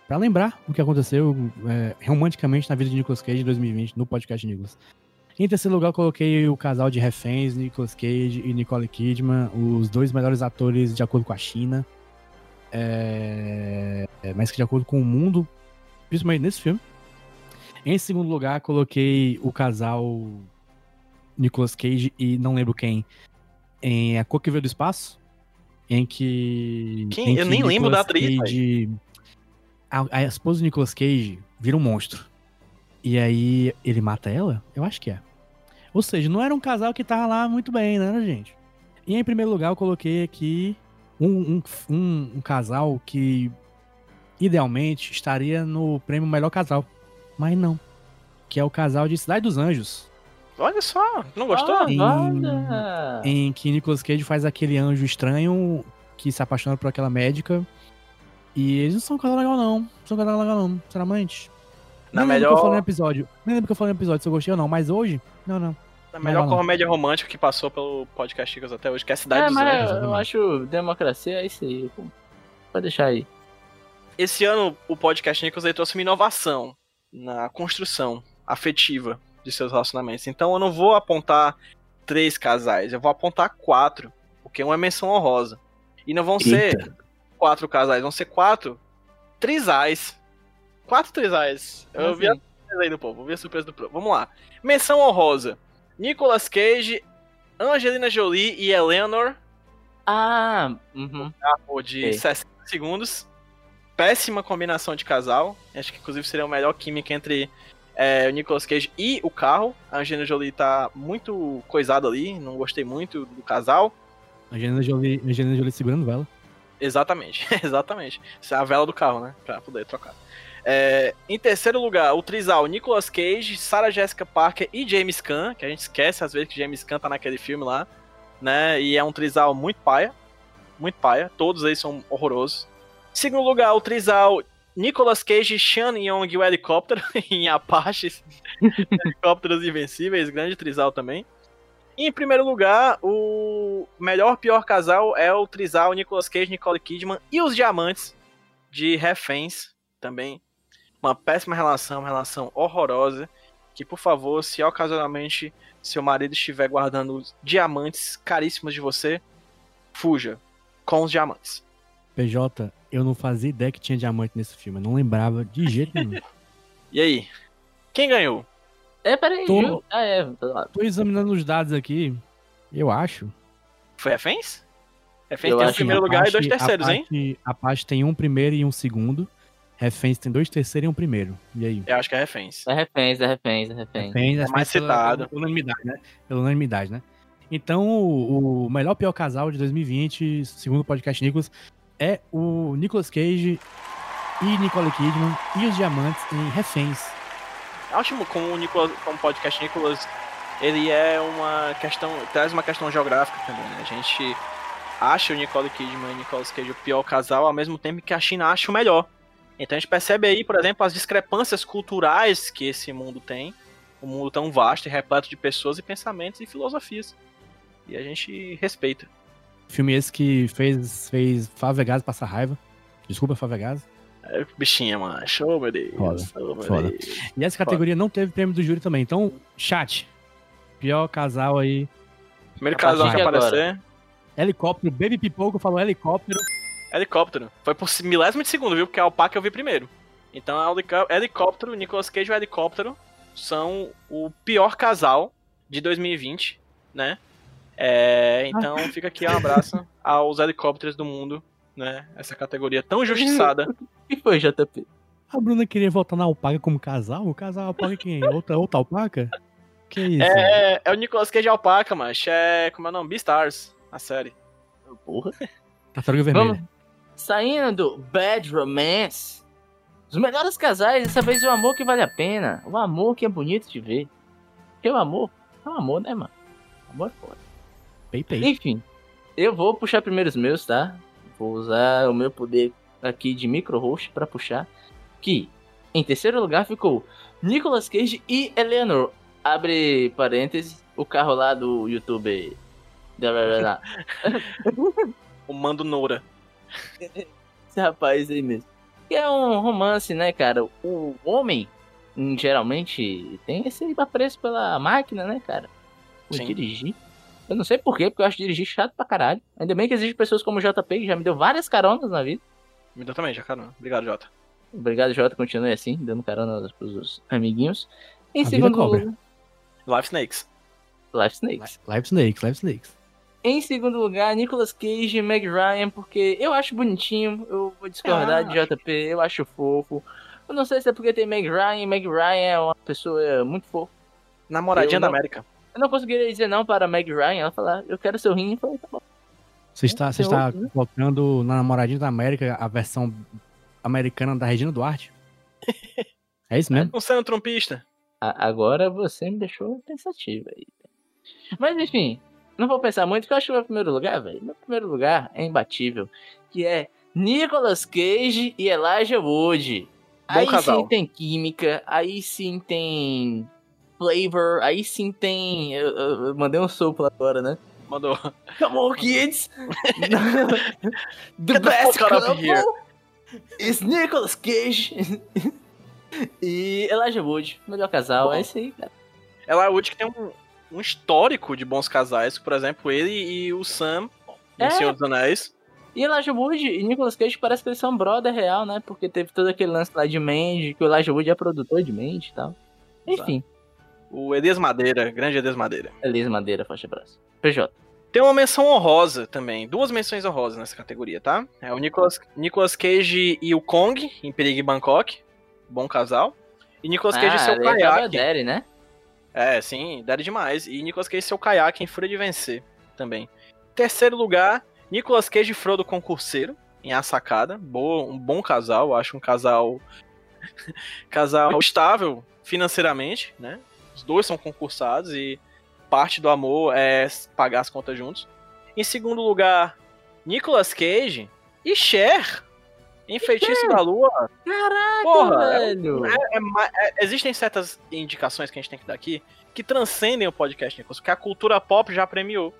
pra lembrar o que aconteceu é, romanticamente na vida de Nicolas Cage em 2020, no podcast Nicolas. Em terceiro lugar, coloquei o casal de reféns, Nicolas Cage e Nicole Kidman, os dois melhores atores de acordo com a China. É, é, mas que de acordo com o mundo, principalmente nesse filme. Em segundo lugar, coloquei o casal Nicolas Cage e não lembro quem em A Cor que Veio do Espaço, em que. Quem? em Eu que nem lembro da Nicolas atriz, Cage, a, a esposa do Nicolas Cage vira um monstro. E aí ele mata ela? Eu acho que é. Ou seja, não era um casal que tava lá muito bem, né, gente? E em primeiro lugar, eu coloquei aqui um, um, um, um casal que idealmente estaria no prêmio Melhor Casal. Mas não. Que é o casal de Cidade dos Anjos. Olha só, não gostou? Ah, Em- em que Nicolas Cage faz aquele anjo estranho que se apaixona por aquela médica. E eles não são um casal legal, não. Não são um casal legal, não, sinceramente. Na Nem lembro que eu melhor- falei no episódio. Nem lembro que eu falei no episódio se eu gostei ou não, mas hoje, não, não. A melhor Não, não. comédia romântica que passou pelo podcast Chicas até hoje, que é a Cidade É, dos mas Anjos. eu exatamente. acho democracia é isso aí. pô. Pode deixar aí. Esse ano, o podcast Nicolas trouxe uma inovação na construção afetiva de seus relacionamentos. Então eu não vou apontar três casais, eu vou apontar quatro, porque uma é menção honrosa. E não vão ser quatro casais, vão ser quatro trisais. Quatro trisais. Eu vi a surpresa aí do povo, eu vi a surpresa do povo. Vamos lá. Menção honrosa. Nicolas Cage, Angelina Jolie e Eleanor Ah, uhum. de Ok. 60 segundos. Péssima combinação de casal. Acho que inclusive seria a melhor química entre é, o Nicolas Cage e o carro. A Angelina Jolie tá muito coisada ali, não gostei muito do casal. Angelina Jolie, Angelina Jolie segurando vela. Exatamente, [LAUGHS] exatamente. Isso é a vela do carro, né? Pra poder trocar. É, em terceiro lugar, o trisal Nicolas Cage, Sarah Jessica Parker e James Caan, que a gente esquece às vezes que James Caan tá naquele filme lá, né? E é um trisal muito paia, muito paia. Todos eles são horrorosos. Segundo lugar, o trisal Nicolas Cage, Sean Young e o helicóptero [LAUGHS] em Apaches, helicópteros invencíveis, grande trisal também. E em primeiro lugar, o melhor pior casal é o trisal Nicolas Cage, Nicole Kidman e os diamantes de reféns também. Uma péssima relação, uma relação horrorosa. Que, por favor, se ocasionalmente seu marido estiver guardando diamantes caríssimos de você, fuja com os diamantes. PJ, eu não fazia ideia que tinha diamante nesse filme. Eu não lembrava de jeito nenhum. [LAUGHS] E aí? Quem ganhou? É, peraí, Tô-? Ah, é. tá. Tô examinando os dados aqui. Eu acho. Foi Reféns? Reféns Eu tem o acho primeiro lugar e dois terceiros, hein? Apache- Apache tem um primeiro e um segundo. Reféns tem dois terceiros e um primeiro. E aí? Eu acho que é Reféns. É reféns, é reféns, é reféns. Reféns, É mais pela citado. Unanimidade, né? Pela unanimidade, né? Então, o, o melhor pior casal de 2020, segundo o podcast Nicolas, é o Nicolas Cage e Nicole Kidman e os diamantes em Reféns. Ótimo, como o Nicolas, como podcast Nicolas, ele é uma questão, traz uma questão geográfica também, né? A gente acha o Nicole Kidman e o Nicolas Cage o pior casal, ao mesmo tempo que a China acha o melhor. Então a gente percebe aí, por exemplo, as discrepâncias culturais que esse mundo tem, um mundo tão vasto e repleto de pessoas e pensamentos e filosofias. E a gente respeita. Filme esse que fez, fez Favegas passar raiva. Desculpa, Favegas. É, bichinha, macho. Oh, meu Deus. Foda, Oh, meu foda. Deus. E essa categoria não teve prêmio do júri também. Então, chat. Pior casal aí. Primeiro casal que aparecer. Helicóptero. Baby Pipoco falou helicóptero. Helicóptero. Foi por milésimo de segundo, viu? Porque a Alpaca eu vi primeiro. Então, helicóptero, Nicolas Cage e o helicóptero são o pior casal de 2020, né? É, então, fica aqui um abraço aos helicópteros do mundo, né? Essa categoria tão justiçada. [LAUGHS] O que foi, JP? A Bruna queria voltar na alpaca como casal? O casal alpaca quem? Outra, outra alpaca? Que isso? É, é o Nicolas Cage a Alpaca, mas é. Como é o nome? Beastars, a série. Porra. Tartaruga Vermelha. Vamos. Saindo do Bad Romance. Os melhores casais, dessa vez o amor que vale a pena. O amor que é bonito de ver. Porque o amor é um amor, né, mano? Amor é foda. Pei, pei. Enfim, eu vou puxar primeiro os meus, tá? Vou usar o meu poder aqui de micro host pra puxar. Que em terceiro lugar ficou Nicolas Cage e Eleanor. Abre parênteses, o carro lá do YouTube. [LAUGHS] O Mando Noura. [LAUGHS] Esse rapaz aí mesmo. Que é um romance, né, cara? O homem, geralmente, tem esse apreço pela máquina, né, cara? Por Sim. dirigir. Eu não sei porquê, porque eu acho dirigir chato pra caralho. Ainda bem que existem pessoas como o JP, que já me deu várias caronas na vida. Me deu também, já, caramba. Obrigado, Jota. Obrigado, Jota. Continue assim, dando carona pros amiguinhos. Em A vida segundo cobra. lugar, Life Snakes. Life Snakes. Live Snakes, Live Snakes. Em segundo lugar, Nicolas Cage e Meg Ryan, porque eu acho bonitinho, eu vou discordar Ah, de JP, eu acho fofo. Eu não sei se é porque tem Meg Ryan, Meg Ryan é uma pessoa muito fofa. Namoradinha Eu da não- América. Eu não conseguiria dizer não para a Meg Ryan, ela falar, eu quero seu rim, eu falei, tá bom. Você está, você está outro, né? colocando na Namoradinha da América a versão americana da Regina Duarte? É isso mesmo? [LAUGHS] Não sendo trumpista. A- agora você me deixou pensativo aí. Mas enfim, não vou pensar muito, porque eu acho que o meu primeiro lugar, velho, meu primeiro lugar é imbatível, que é Nicolas Cage e Elijah Wood. Bom aí casal. sim tem química, aí sim tem flavor, aí sim tem. Eu, eu- eu mandei um sopro agora, né? Mandou. Come on, kids! [LAUGHS] the Get the best of couple here. is Nicolas Cage [LAUGHS] e Elijah Wood. Melhor casal, Bom. é isso aí, cara. Ela é Wood que tem um, um histórico de bons casais, por exemplo, ele e o Sam em É. Senhor dos Anéis. E Elijah Wood e Nicolas Cage parece que eles são brother real, né? Porque teve todo aquele lance lá de Mandy, que o Elijah Wood é produtor de Mandy e tal. Enfim, O Elias Madeira, grande Elias Madeira. Elias Madeira, forte abraço. PJ. Tem uma menção honrosa também, duas menções honrosas nessa categoria, tá? É o Nicolas, Nicolas Cage e o Kong, em Perigo Bangkok, bom casal. E Nicolas Cage e seu ele é caiaque. Daddy, né? É, sim, dera demais. E Nicolas Cage e seu caiaque em Fúria de Vencer também. Terceiro lugar, Nicolas Cage e Frodo Concurseiro, em A Sacada. Boa, um bom casal, acho um casal. [LAUGHS] casal estável financeiramente, né? Os dois são concursados e parte do amor é pagar as contas juntos. Em segundo lugar, Nicolas Cage e Cher em Feitiço da Lua. Caraca, Porra, é- velho! É- é é- existem certas indicações que a gente tem que dar aqui que transcendem o podcast, Nicolas, que a cultura pop já premiou.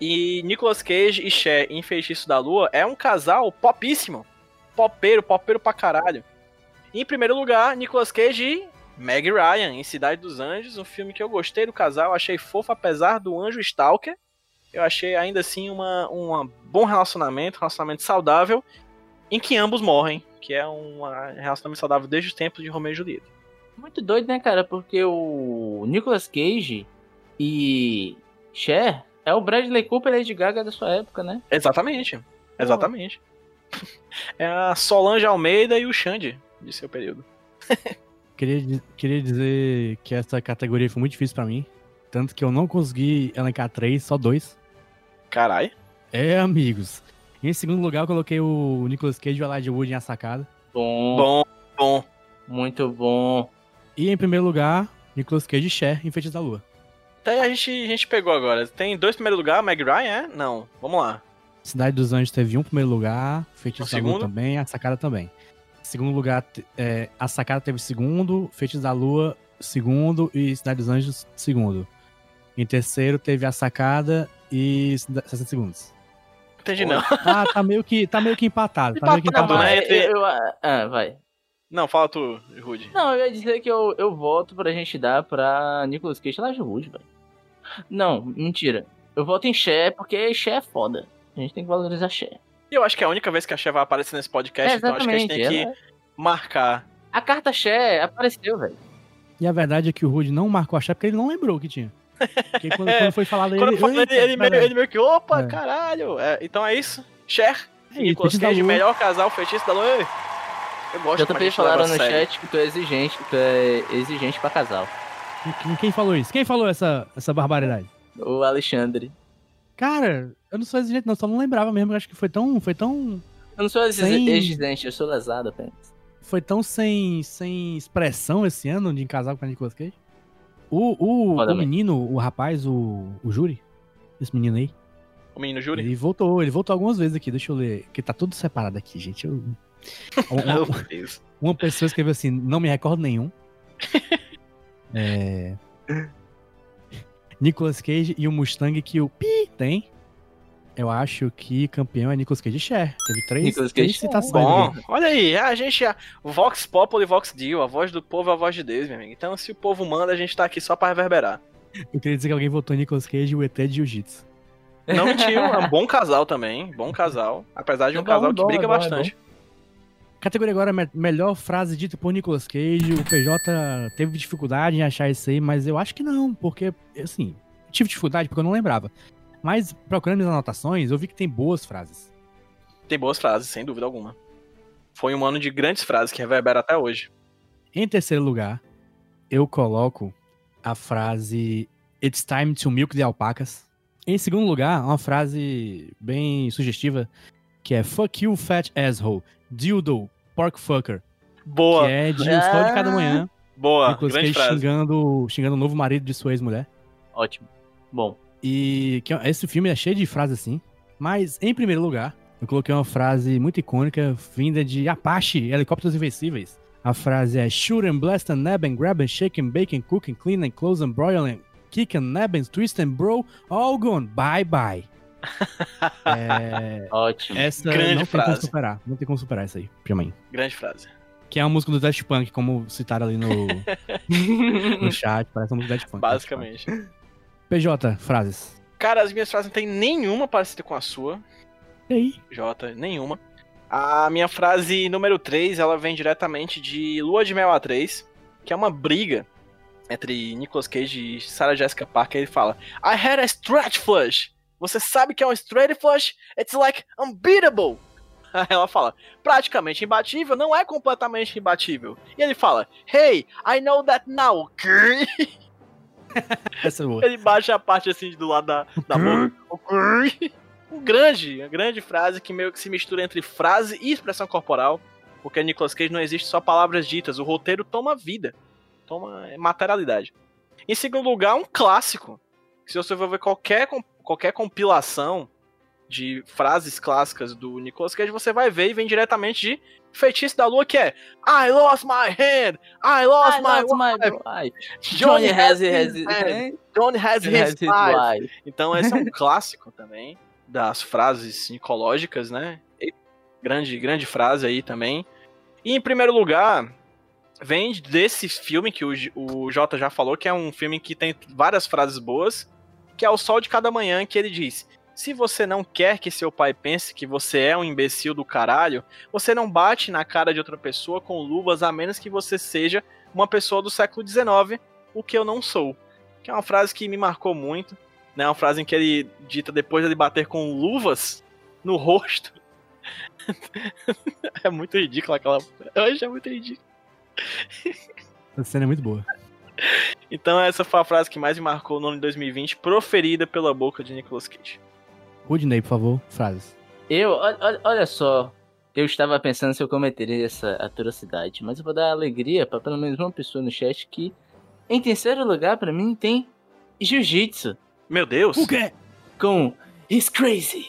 E Nicolas Cage e Cher em Feitiço da Lua é um casal popíssimo. Popeiro, popeiro pra caralho. Em primeiro lugar, Nicolas Cage e Meg Ryan em Cidade dos Anjos, um filme que eu gostei do casal, achei fofo apesar do anjo Stalker. Eu achei ainda assim uma, um bom relacionamento, um relacionamento saudável, em que ambos morrem, que é um relacionamento saudável desde os tempos de Romeo e Julieta. Muito doido, né, cara? Porque o Nicolas Cage e Cher é o Bradley Cooper e Lady Gaga da sua época, né? Exatamente. Exatamente. [LAUGHS] É a Solange Almeida e o Xande de seu período. [LAUGHS] Queria, queria dizer que essa categoria foi muito difícil pra mim. Tanto que eu não consegui elencar três, só dois. Carai. É, amigos. Em segundo lugar, eu coloquei o Nicolas Cage e o Elijah Wood em A Sacada. Bom, Bom, bom. muito bom. E em primeiro lugar, Nicolas Cage e Cher em Feitiço da Lua. Até a gente, a gente pegou agora. Tem dois em primeiro lugar, Meg Ryan, é? Não. Vamos lá. Cidade dos Anjos teve um primeiro lugar, Feitiço da Lua segundo? também, A Sacada também. Segundo lugar, é, A Sacada teve segundo, Feitiço da Lua segundo e Cidade dos Anjos segundo. Em terceiro teve A Sacada e Cida- 60 segundos. Entendi não. Ah, tá meio que, tá meio que empatado. Tá meio que Empatado, né? Mas eu, eu- ah, vai. Não, fala tu, Rude. Não, eu ia dizer que eu, eu voto pra gente dar pra Nicolas Cage e Elijah Wood, velho. Não, mentira. Eu voto em Cher porque Cher é foda. A gente tem que valorizar Cher. E eu acho que é a única vez que a Cher vai aparecer nesse podcast, É, então acho que a gente tem que ela- marcar. A carta Cher apareceu, velho. E a verdade é que o Rude não marcou a chave porque ele não lembrou que tinha. Porque quando, [LAUGHS] quando foi falado ele. Quando eu falei, "Eita, ele, ele, meio, peraí." ele meio que, opa, É. caralho. É, então é isso. Cher, É isso, Nicolas Cage, melhor casal, feitiço da lua. Eu gosto a também falaram no sério. chat que tu é exigente, que tu é exigente pra casal. Quem, quem falou isso? Quem falou essa, essa barbaridade? O Alexandre. Cara, eu não sou exigente, não, só não lembrava mesmo. Eu acho que foi tão. Foi tão. Eu não sou exi- Sem- exigente, eu sou lesado apenas. Foi tão sem, sem expressão esse ano de casal com a Nicolas Cage. O, o, o menino, o rapaz, o, o Júri, esse menino aí, O menino Júri. ele voltou, ele voltou algumas vezes aqui, deixa eu ler, porque tá tudo separado aqui, gente. Eu- [LAUGHS] uma, uma pessoa escreveu assim, não me recordo nenhum. [LAUGHS] É... Nicolas Cage e o Mustang que o Pi tem. Eu acho que campeão é Nicolas Cage Cher. Teve três, Nicolas três Cage, citações. Bom, olha aí, a gente, a Vox Populi e Vox Dio, a voz do povo é a voz de Deus, meu amigo. Então, se o povo manda, a gente tá aqui só pra reverberar. Eu queria dizer que alguém votou em Nicolas Cage e o ET de Jiu-Jitsu. Não [LAUGHS] mentiu, é um bom casal também, bom casal. Apesar de um É bom, casal é que bom, briga é bom, é bastante. Categoria agora, me- melhor frase dita por Nicolas Cage. O PJ teve dificuldade em achar isso aí, mas eu acho que não, porque, assim, tive dificuldade porque eu não lembrava. Mas, procurando minhas anotações, eu vi que tem boas frases. Tem boas frases, sem dúvida alguma. Foi um ano de grandes frases que reverbera até hoje. Em terceiro lugar, eu coloco a frase It's time to milk the alpacas. Em segundo lugar, uma frase bem sugestiva, que é Fuck you, fat asshole, dildo, pork fucker. Boa, Que é de Sol de Cada Manhã. boa, Nicolas grande Cage frase. xingando, xingando o novo marido de sua ex-mulher. Ótimo. Bom. E que é- esse filme é cheio de frases assim. Mas, em primeiro lugar, eu coloquei uma frase muito icônica, vinda de Apache, Helicópteros Invencíveis. A frase é Shoot and blast and nab and grab and shake and bake and cook and clean and close and broil and kick and nab and twist and bro, all gone, bye bye. [LAUGHS] é, Ótimo. essa Grande não tem como frase. superar. Não tem como superar essa aí, pra mim. Grande frase. Que é a música do Daft Punk, como citaram ali no, [LAUGHS] no chat. Parece uma música do Daft Punk. Basicamente. PJ, frases. Cara, as minhas frases não tem nenhuma parecida com a sua, E aí? Jota, nenhuma. A minha frase número 3, ela vem diretamente de Lua de Mel A3, que é uma briga entre Nicolas Cage e Sarah Jessica Parker. Ele fala: I had a stretch flush. Você sabe que é um straight flush? It's like unbeatable. Aí [LAUGHS] ela fala: praticamente imbatível, não é completamente imbatível. E ele fala: Hey, I know that now. [LAUGHS] ok?" [LAUGHS] Essa é boa. Ele baixa a parte assim do lado da, da boca. Um grande, uma grande frase que meio que se mistura entre frase e expressão corporal. Porque Nicolas Cage não existe só palavras ditas, o roteiro toma vida, toma materialidade. Em segundo lugar, um clássico. Se você for ver qualquer, qualquer compilação de frases clássicas do Nicolas Cage, você vai ver e vem diretamente de Feitiço da Lua, que é I lost my hand, I lost I my lost my wife, wife. Johnny has his hand. Johnny has Johnny has his his wife. wife. Então esse é um [LAUGHS] clássico também das frases micológicas, né? Grande, grande frase aí também. E em primeiro lugar, vem desse filme que o, o Jota já falou, que é um filme que tem várias frases boas, que é O Sol de Cada Manhã, que ele diz: Se você não quer que seu pai pense que você é um imbecil do caralho, você não bate na cara de outra pessoa com luvas, a menos que você seja uma pessoa do século XIX, o que eu não sou. Que é uma frase que me marcou muito né? Uma frase em que ele dita depois de bater com luvas no rosto. [LAUGHS] é muito ridículo aquela. Hoje é muito ridículo. Essa cena é muito boa. Então essa foi a frase que mais me marcou no ano de 2020, proferida pela boca de Nicolas Cage. Rudney, por favor, frases. Eu, olha, olha- só, eu estava pensando se eu cometeria essa atrocidade, mas eu vou dar alegria pra pelo menos uma pessoa no chat que, em terceiro lugar, pra mim, tem Jiu-Jitsu, Meu Deus! O quê? com He's Crazy,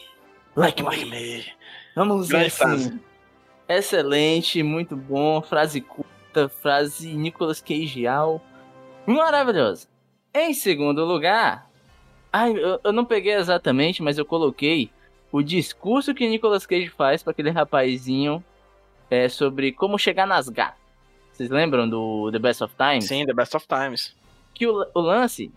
Like Like Me. me. Vamos dizer Grande assim, frase. excelente, muito bom, frase curta, frase Nicolas Cageal, maravilhosa. Em segundo lugar, ai, eu, eu não peguei exatamente, mas eu coloquei o discurso que Nicolas Cage faz pra aquele rapazinho é, sobre como chegar nas gatas. Vocês lembram do The Best of Times? Sim, The Best of Times. Que o, o lance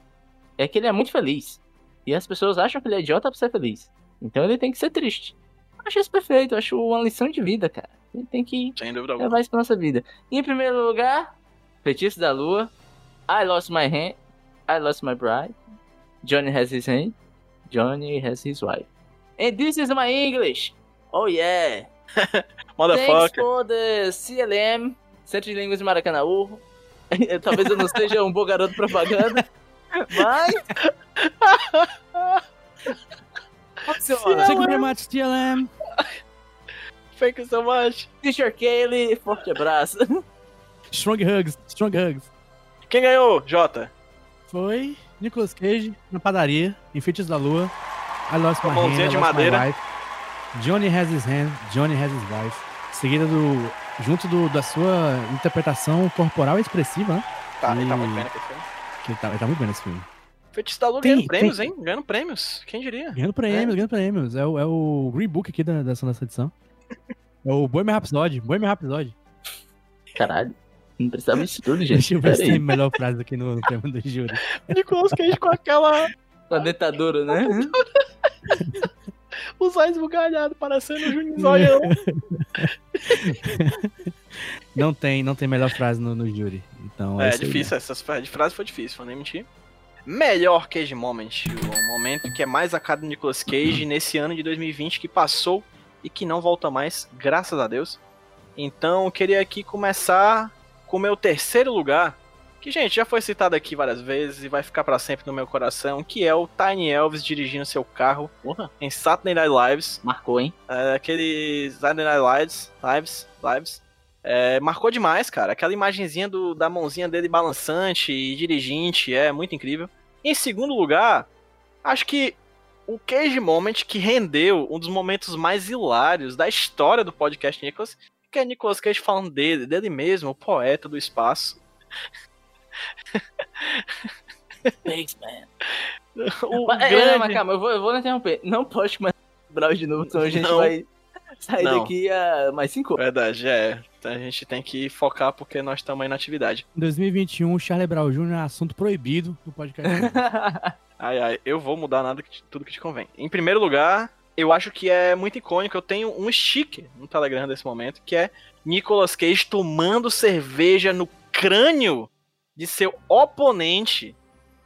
é que ele é muito feliz. E as pessoas acham que ele é idiota pra ser feliz. Então ele tem que ser triste. Eu acho isso perfeito, acho uma lição de vida, cara. Ele tem que Sem dúvida alguma. levar isso pra nossa vida. E em primeiro lugar, Feitiço da Lua, I Lost My Hand, I Lost My Bride, Johnny Has His Hand, Johnny Has His Wife. And this is my English! Oh yeah! [LAUGHS] Thanks Motherfucker. for the CLM, Centro de Línguas de. [LAUGHS] Talvez eu não seja um bom garoto propaganda, [LAUGHS] mas... Thank you very much, TLM. Thank you so much. Teacher Kaylee, forte abraço. Strong hugs, strong hugs. Quem ganhou, Jota? Foi Nicolas Cage na padaria, em Feitiços da Lua. I lost my hand, de I lost madeira. my wife. Johnny has his hand, Johnny has his wife. Seguida do. junto do, da sua interpretação corporal e expressiva, né? Tá, ele tá E- muito bem naquele filme. Que ele tá, ele tá muito bem nesse filme. Feitiço da Lua Tem- ganhando prêmios, tem- hein? Ganhando prêmios. Quem diria? Ganhando prêmios, ganhando prêmios. É o, é o Green Book aqui da, dessa nossa edição. [LAUGHS] É o Bohemian Rhapsody, Bohemian Rhapsody. Caralho, não precisava disso tudo, gente. Deixa eu ver se tem melhor frase aqui no, no [LAUGHS] tema do júri. Nicolas Cage com aquela. Com a dentadura, né? [LAUGHS] Os olhos bugalhados, parecendo o Juninho Zoião. [LAUGHS] Não tem, não tem melhor frase no, no júri. Então, É, aí, difícil, essa de frase foi difícil, vou nem mentir. Melhor Cage Moment, o momento que é mais a cara do Nicolas Cage nesse ano de 2020 que passou e que não volta mais, graças a Deus. Então, eu queria aqui começar com o meu terceiro lugar, que, gente, já foi citado aqui várias vezes e vai ficar pra sempre no meu coração, que é o Tiny Elvis dirigindo seu carro Porra, em Saturday Night Lives. marcou, hein? É, aquele Saturday Night Lives, Lives, Lives. É, marcou demais, cara. Aquela imagenzinha do, da mãozinha dele balançante e dirigente é muito incrível. Em segundo lugar, acho que o Cage Moment que rendeu um dos momentos mais hilários da história do podcast Nicholas, que é Nicolas Cage falando dele, dele mesmo, o poeta do espaço. Thanks, man. O Mas, é, grande- mas calma, eu vou, eu vou interromper. Não pode começar a Brawl de novo, senão a gente Não. vai sair Não. daqui a mais cinco horas. Verdade, é. Então a gente tem que focar porque nós estamos aí na atividade. Em 2021, Charlie Brown Jr. é assunto proibido do podcast. [LAUGHS] Ai, ai, eu vou mudar nada que te- tudo que te convém. Em primeiro lugar, eu acho que é muito icônico. Eu tenho um sticker no Telegram desse momento, que é Nicolas Cage tomando cerveja no crânio de seu oponente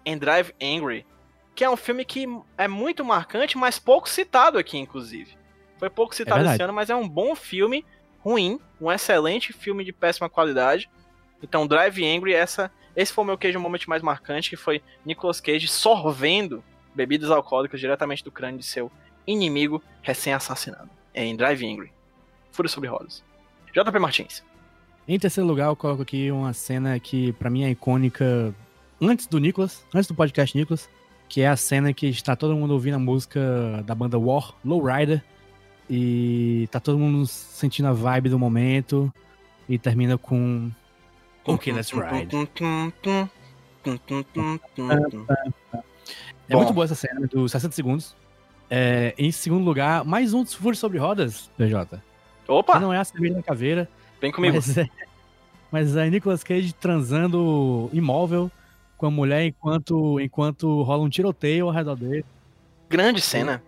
em Drive Angry. Que é um filme que é muito marcante, mas pouco citado aqui, inclusive. Foi pouco citado verdade. esse ano, mas é um bom filme, ruim, um excelente filme de péssima qualidade. Então, Drive Angry, essa, esse foi o meu Cage Moment mais marcante, que foi Nicolas Cage sorvendo bebidas alcoólicas diretamente do crânio de seu inimigo recém-assassinado. É em Drive Angry. Fúria sobre rodas. JP Martins. em terceiro lugar, eu coloco aqui uma cena que pra mim é icônica antes do Nicholas, antes do podcast Nicholas, que é a cena que está todo mundo ouvindo a música da banda War, Lowrider, e tá todo mundo sentindo a vibe do momento, e termina com Ok, let's ride. É muito boa essa cena, dos 60 segundos. É, em segundo lugar, mais um dos Fúrios sobre Rodas, PJ. Que Opa, não é a cerveja da caveira, vem comigo. mas é, mas é Nicolas Cage transando imóvel com a mulher enquanto, enquanto rola um tiroteio ao redor dele. Grande cena.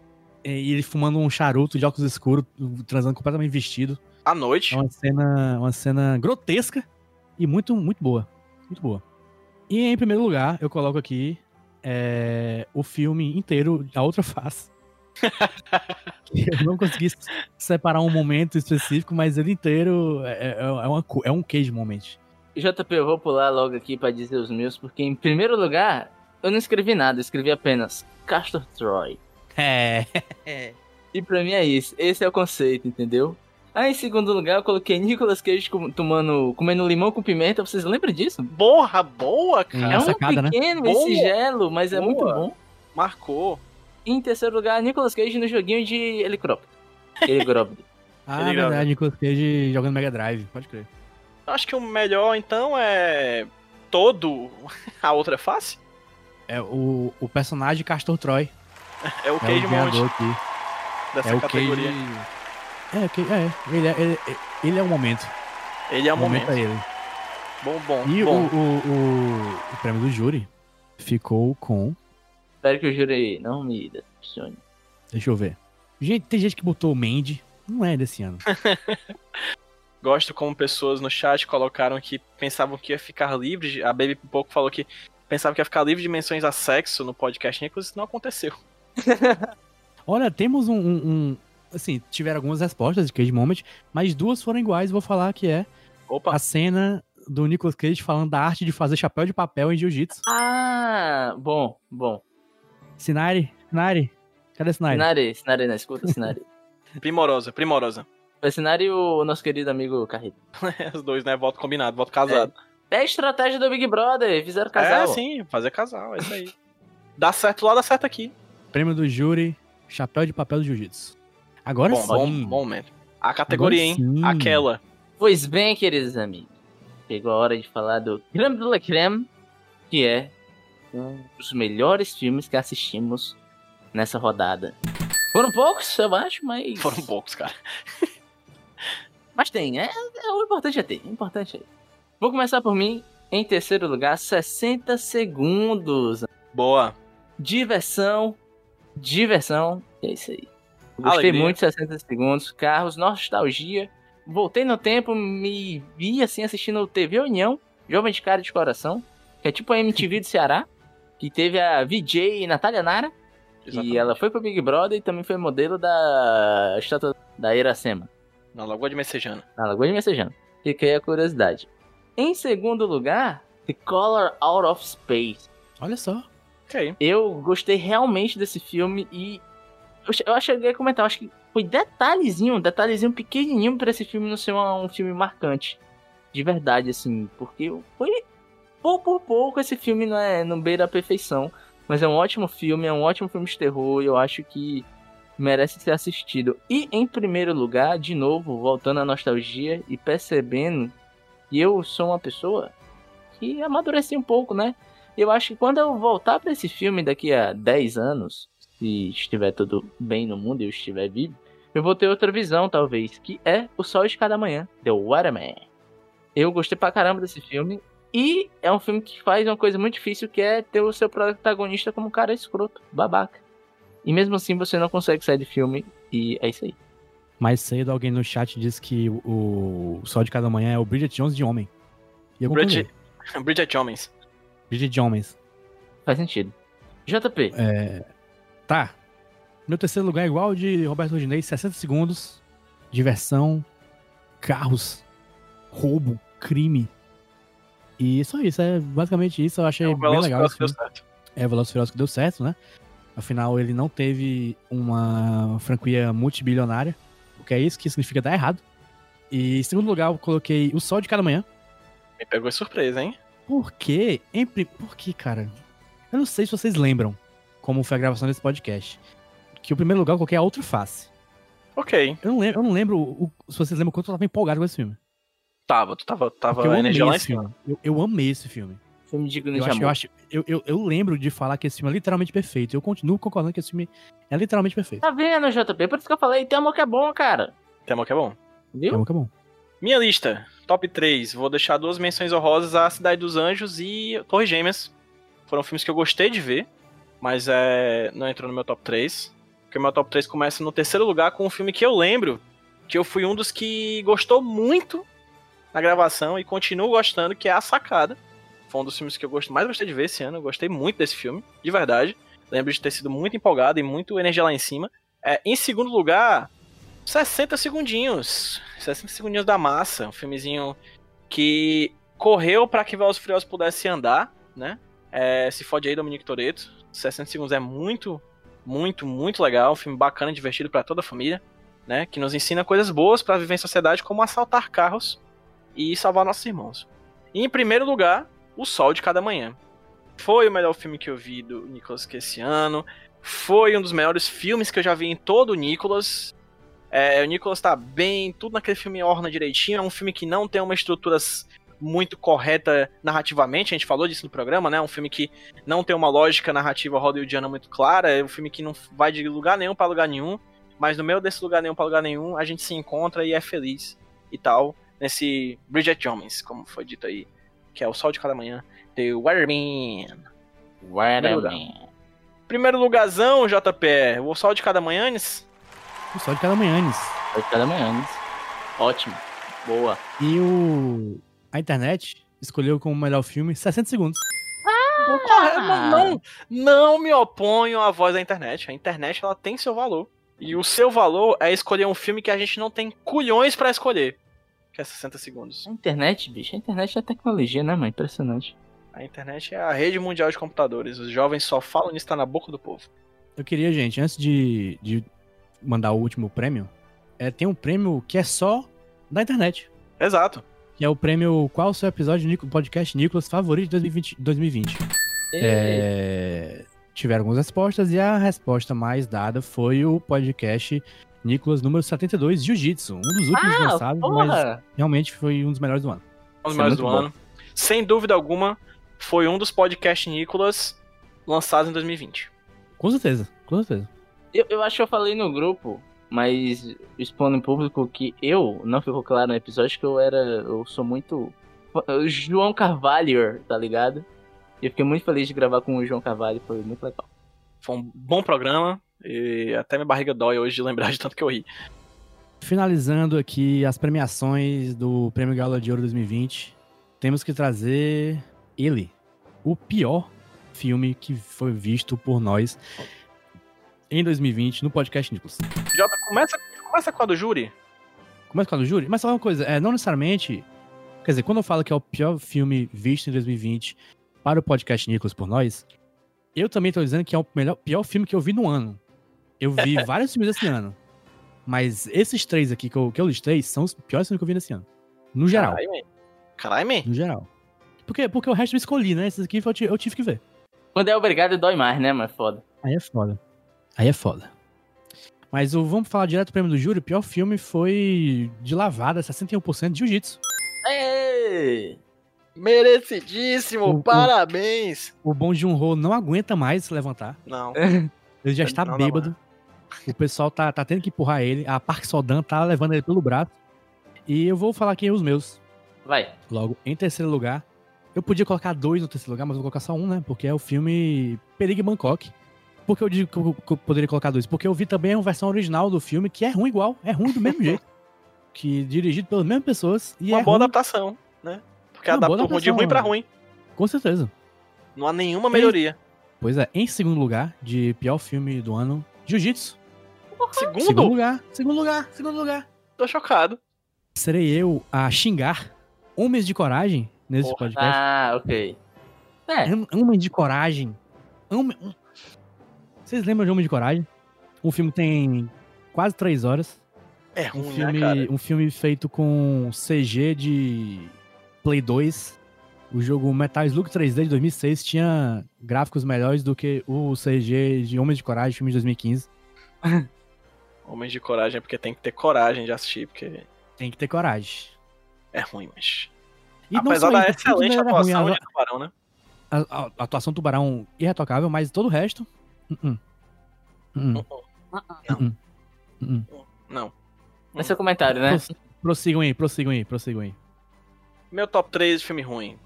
E ele fumando um charuto de óculos escuros, transando completamente vestido. À noite. É uma cena, uma cena grotesca e muito, muito boa. Muito boa. E em primeiro lugar, eu coloco aqui é, o filme inteiro, A Outra Face. Eu não consegui separar um momento específico, mas ele inteiro é, é, é uma é um cage moment. JP, eu vou pular logo aqui pra dizer os meus, porque em primeiro lugar, eu não escrevi nada, eu escrevi apenas Castor Troy. É. E pra mim é isso, esse é o conceito, entendeu? Aí em segundo lugar eu coloquei Nicolas Cage tomando, comendo limão com pimenta, vocês lembram disso? Porra, boa, cara. Hum. É um sacada, né? pequeno Boa. esse gelo, mas é Boa. muito bom. Marcou. E em terceiro lugar, Nicolas Cage no joguinho de helicóptero. Helicóptero. [LAUGHS] Ah, Ele verdade, Nicolas Cage jogando Mega Drive, pode crer. Acho que o melhor, então, é. Todo. [LAUGHS] A outra face? É o, o personagem Castor Troy. É o É Cage o Monte aqui. dessa É o categoria. Cage. É, é, ele é, ele, ele é o momento. Ele é o momento. é ele. Bom, bom. E o, bom. o, o, o prêmio do júri ficou com. Espero que o júri não me decepcione. Deixa eu ver. Gente, tem gente que botou o Mandy. Não é desse ano. [LAUGHS] Gosto como pessoas no chat colocaram que pensavam que ia ficar livre. de- A Baby pouco falou que pensava que ia ficar livre de menções a sexo no podcast Nicolas. Isso não aconteceu. [LAUGHS] Olha, temos um, um- um- Assim, tiveram algumas respostas de Cage Moment, mas duas foram iguais. Vou falar que é Opa, a cena do Nicolas Cage falando da arte de fazer chapéu de papel em jiu-jitsu. Ah, bom, bom. Sinari, Sinari. Cadê Sinari? Sinari, Sinari na escuta, Sinari. [LAUGHS] primorosa, primorosa. Foi Sinari e o nosso querido amigo Carrito. [LAUGHS] Os dois, né? Voto combinado, voto casado. É a estratégia do Big Brother, fizeram É, casal. sim, fazer casal, é isso aí. dá certo lá, dá certo aqui. Prêmio do júri, chapéu de papel do jiu-jitsu. Agora Bom, bom, sim. bom momento. A categoria, Agora hein? sim. Aquela. Pois bem, queridos amigos, chegou a hora de falar do Creme de la Creme, que é um dos melhores filmes que assistimos nessa rodada. Foram poucos, eu acho, mas. [LAUGHS] Foram poucos, cara. [LAUGHS] Mas tem, é, é- o importante é ter, o importante é. Vou começar por mim. Em terceiro lugar, 60 segundos. Boa. Diversão, diversão, é isso aí. Gostei Alegria. muito de 60 segundos, carros, nostalgia. Voltei no tempo, me vi assim assistindo TV União, Jovem de Cara de Coração, que é tipo a MTV do Ceará, que teve a VJ Natália Nara, Exatamente. e ela foi pro Big Brother e também foi modelo da estátua da Iracema, Na Lagoa de Messejana. na Lagoa de Messejana. Fica aí a curiosidade. Em segundo lugar, The Color Out of Space. Olha só. Ok. Eu gostei realmente desse filme e eu, che- eu cheguei a comentar, eu acho que foi detalhezinho, um detalhezinho pequenininho pra esse filme não ser um filme marcante. De verdade, assim, porque foi pouco por pouco esse filme não é não beira a perfeição, mas é um ótimo filme, é um ótimo filme de terror e eu acho que merece ser assistido. E em primeiro lugar, de novo, voltando à nostalgia e percebendo que eu sou uma pessoa que amadureci um pouco, né? Eu acho que quando eu voltar pra esse filme daqui a 10 anos, se estiver tudo bem no mundo e eu estiver vivo, eu vou ter outra visão, talvez, que é O Sol de Cada Manhã, The Waterman. Eu gostei pra caramba desse filme, e é um filme que faz uma coisa muito difícil, que é ter o seu protagonista como um cara escroto, babaca. E mesmo assim você não consegue sair do filme, e é isso aí. Mais cedo alguém no chat disse que o, Sol de Cada Manhã é o Bridget Jones de homem. E eu. Bridget, [LAUGHS] Bridget Homens. Bridget Jones. Faz sentido. JP, É, tá. Meu terceiro lugar é igual ao de Roberto Rodinei, 60 segundos. Diversão, carros, roubo, crime. E só isso, é basicamente isso. Eu achei É o bem legal filme. deu certo. É, e Furiosos que deu certo, né? Afinal, ele não teve uma franquia multibilionária, o que é isso que significa dar errado. E em segundo lugar, eu coloquei O Sol de Cada Manhã. Me pegou surpresa, hein? Por quê? Em Por quê, cara? Eu não sei se vocês lembram como foi a gravação desse podcast. Que o primeiro lugar eu coloquei a outra face. Ok. Eu não lembro, eu não lembro o- se vocês lembram quanto eu tava empolgado com esse filme. Tava, tu tava, tava eu amei energia lá em esse cima. filme. Eu, eu amei esse filme. filme digno Eu de acho, eu, amor. acho eu, eu, eu lembro de falar que esse filme é literalmente perfeito. Eu continuo concordando que esse filme é literalmente perfeito. Tá vendo, JP? Por isso que eu falei, tem amor que é bom, cara. Tema que é bom. Viu? bom, que é bom. Minha lista, top 3. Vou deixar duas menções honrosas a Cidade dos Anjos e Torre Gêmeas. Foram filmes que eu gostei de ver, mas é, não entrou no meu top 3. Porque o meu top 3 começa no terceiro lugar com um filme que eu lembro que eu fui um dos que gostou muito na gravação e continuo gostando, que é A Sacada. Foi um dos filmes que eu gosto, mais gostei de ver esse ano. Eu gostei muito desse filme, de verdade. Lembro de ter sido muito empolgado e muito energia lá em cima. É, em segundo lugar, 60 segundinhos. 60 segundinhos da massa. Um filmezinho que correu para que Velozes Furiosos pudesse andar, né? É, se fode aí, Dominique Toretto. 60 segundos é muito, muito, muito legal. Um filme bacana, divertido para toda a família, né? Que nos ensina coisas boas para viver em sociedade, como assaltar carros e salvar nossos irmãos. E em primeiro lugar, O Sol de Cada Manhã. Foi o melhor filme que eu vi do Nicolas esse ano. Foi um dos melhores filmes que eu já vi em todo o Nicolas. É, o Nicolas tá bem, tudo naquele filme orna direitinho. É um filme que não tem uma estrutura muito correta narrativamente, a gente falou disso no programa, né? Um filme que não tem uma lógica narrativa hollywoodiana muito clara, é um filme que não vai de lugar nenhum para lugar nenhum, mas no meio desse lugar nenhum para lugar nenhum, a gente se encontra e é feliz e tal, nesse Bridget Jones, como foi dito aí, que é o Sol de Cada Manhã, The Waterman. Waterman. Primeiro lugarzão, JP, o Sol de Cada Manhã, O Sol de Cada Manhã. Sol de Cada Manhã. Ótimo. Boa. E o... a internet escolheu como melhor filme 60 segundos. Não, não, não me oponho à voz da internet. A internet ela tem seu valor. E o seu valor é escolher um filme que a gente não tem culhões pra escolher. Que é 60 segundos. A internet, bicho, a internet é tecnologia, né, mano? Impressionante. A internet é a rede mundial de computadores. Os jovens só falam nisso, tá na boca do povo. Eu queria, gente, antes de, de mandar o último prêmio, é, tem um prêmio que é só da internet. Exato. Que é o prêmio Qual o seu episódio do podcast Nicolas favorito de 2020? 2020. É, tiveram algumas respostas e a resposta mais dada foi o podcast Nicolas número 72, Jiu-Jitsu. Um dos últimos Ah, lançados, mas porra! realmente foi um dos melhores do ano. Um dos é melhores do muito ano. Sem dúvida alguma, foi um dos podcasts Nicolas lançados em 2020. Com certeza, com certeza. Eu, eu acho que eu falei no grupo, mas expondo em público que eu, não ficou claro no episódio, que eu era. Eu sou muito. João Carvalho, tá ligado? E eu fiquei muito feliz de gravar com o João Carvalho, foi muito legal. Foi um bom programa. E até minha barriga dói hoje de lembrar de tanto que eu ri. Finalizando aqui as premiações do Prêmio Gala de Ouro 2020, temos que trazer ele, o pior filme que foi visto por nós em 2020 no podcast Nicolas. Jota, começa, começa com a do júri. Começa com a do júri, mas só uma coisa, é, não necessariamente. Quer dizer, quando eu falo que é o pior filme visto em 2020 para o podcast Nicolas por nós, eu também tô dizendo que é o melhor, pior filme que eu vi no ano. Eu vi [LAUGHS] vários filmes esse ano. Mas esses três aqui que eu, que eu listei são os piores filmes que eu vi nesse ano. No geral. Caralho, man. Caralho, man. No geral. Porque, porque o resto eu escolhi, né? Esses aqui eu, eu tive que ver. Quando é obrigado, dói mais, né, mas foda. Aí é foda. Aí é foda. Mas o, vamos falar direto do prêmio do júri. O pior filme foi de lavada, 61% de jiu-jitsu. Ê! Merecidíssimo, O- o- parabéns. O bom de um não aguenta mais se levantar. Não, Ele já está Não, não, bêbado. O pessoal tá, tá tendo que empurrar ele. A Park Sodan tá levando ele pelo braço. E eu vou falar aqui os meus. Vai. Logo, em terceiro lugar. Eu podia colocar dois no terceiro lugar, mas vou colocar só um, né? Porque é o filme Perigo Bangkok. Por que eu digo que eu, poderia colocar dois? Porque eu vi também a versão original do filme, que é ruim igual. É ruim do mesmo [LAUGHS] jeito. Que dirigido pelas mesmas pessoas. E uma é boa ruim, adaptação, né? Porque Uma boa adaptou de ruim pra né? ruim. com certeza. Não há nenhuma melhoria. Pois é, em segundo lugar, de pior filme do ano, Jiu-Jitsu. Segundo, Segundo lugar, segundo lugar, segundo lugar. tô chocado. serei eu a xingar homens de coragem nesse Porra. podcast. Ah, ok. É, Hom- Homens de coragem. Homem- um- Vocês lembram de Homem de Coragem? Um filme que tem quase três horas. É Um ruim, filme, né, cara? um filme feito com CG de Play 2. O jogo Metal Slug 3D de 2006 tinha gráficos melhores do que o CG de Homens de Coragem, filme de 2015. [LAUGHS] Homens de coragem é porque tem que ter coragem de assistir, porque Tem que ter coragem. é ruim, mas. E não Apesar da isso, excelente ruim, atuação a- de Tubarão, né? a, a- a atuação do Tubarão irretocável, mas todo o resto. Uh-uh. Não. esse é o comentário, né? Pros- Prossigam aí, prossigam aí, prossigam aí. Meu top 3 de filme ruim.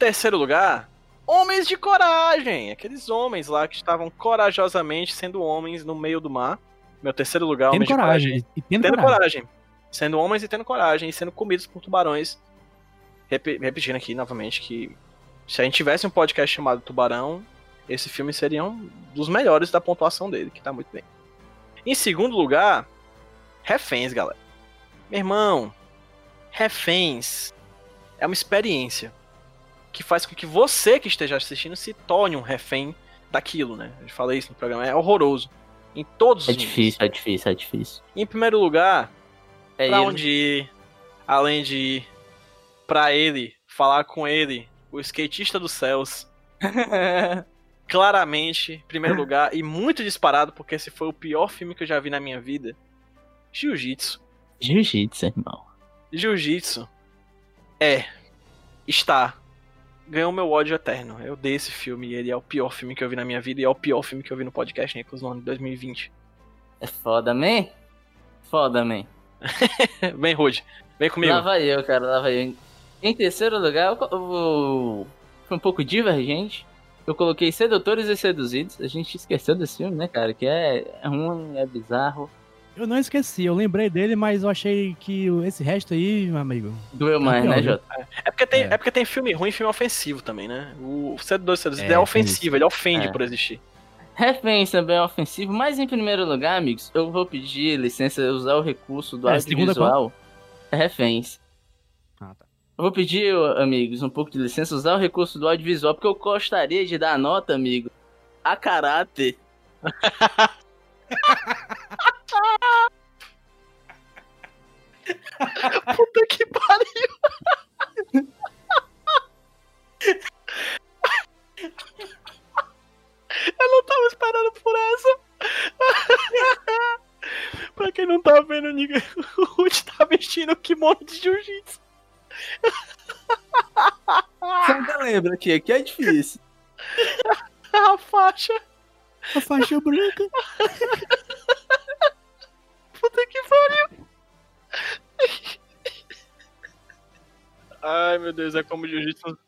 Terceiro lugar, Homens de Coragem. Aqueles homens lá que estavam corajosamente sendo homens no meio do mar. Meu terceiro lugar, Tendo Homens de coragem. Coragem. E, tendo, Tendo coragem. coragem. Sendo homens e tendo coragem. E sendo comidos por tubarões. Repe- repetindo aqui novamente que se a gente tivesse um podcast chamado Tubarão, esse filme seria um dos melhores da pontuação dele, que tá muito bem. Em segundo lugar, Reféns, galera. Meu irmão, Reféns é uma experiência que faz com que você que esteja assistindo se torne um refém daquilo, né? Eu falei isso no programa, é horroroso. Em todos É os níveis. difícil, é difícil, é difícil. Em primeiro lugar, É pra ele. onde ir, além de ir pra ele, falar com ele, o skatista dos céus, [LAUGHS] claramente, em primeiro lugar, e muito disparado, porque esse foi o pior filme que eu já vi na minha vida. Jiu-Jitsu. Jiu-jitsu, irmão. Jiu-Jitsu é, está, ganhou meu ódio eterno. Eu dei esse filme ele é o pior filme que eu vi na minha vida e é o pior filme que eu vi no podcast Nicolas no ano de 2020. É foda, man? Foda, man. [LAUGHS] Vem, Rude, vem comigo. Lá vai eu, cara, lá vai eu. Em terceiro lugar, eu- foi um pouco divergente. Eu coloquei Sedutores e Seduzidos. A gente esqueceu desse filme, né, cara? Que é, é ruim, é bizarro. Eu não esqueci, eu lembrei dele, mas eu achei que esse resto aí, meu amigo. Doeu mais, pior, né? Jota? É porque, tem, É. é. porque tem filme ruim e filme ofensivo também, né? O C2 C2 É, é, ofensivo, ele ofende É. por existir. Reféns também é ofensivo, mas em primeiro lugar, amigos, eu vou pedir licença usar o recurso do É, audiovisual. É reféns. Ah, tá. Eu vou pedir, amigos, um pouco de licença usar o recurso do audiovisual, porque eu gostaria de dar nota, amigo, a caráter. [LAUGHS] Puta que pariu! Eu não tava esperando por essa. pra quem não tá vendo, o Ruth tá vestindo o kimono de jiu-jitsu. Você ainda lembra que aqui é difícil. A faixa. A faixa branca. Puta que pariu. Ai, meu Deus, é como jiu-jitsu.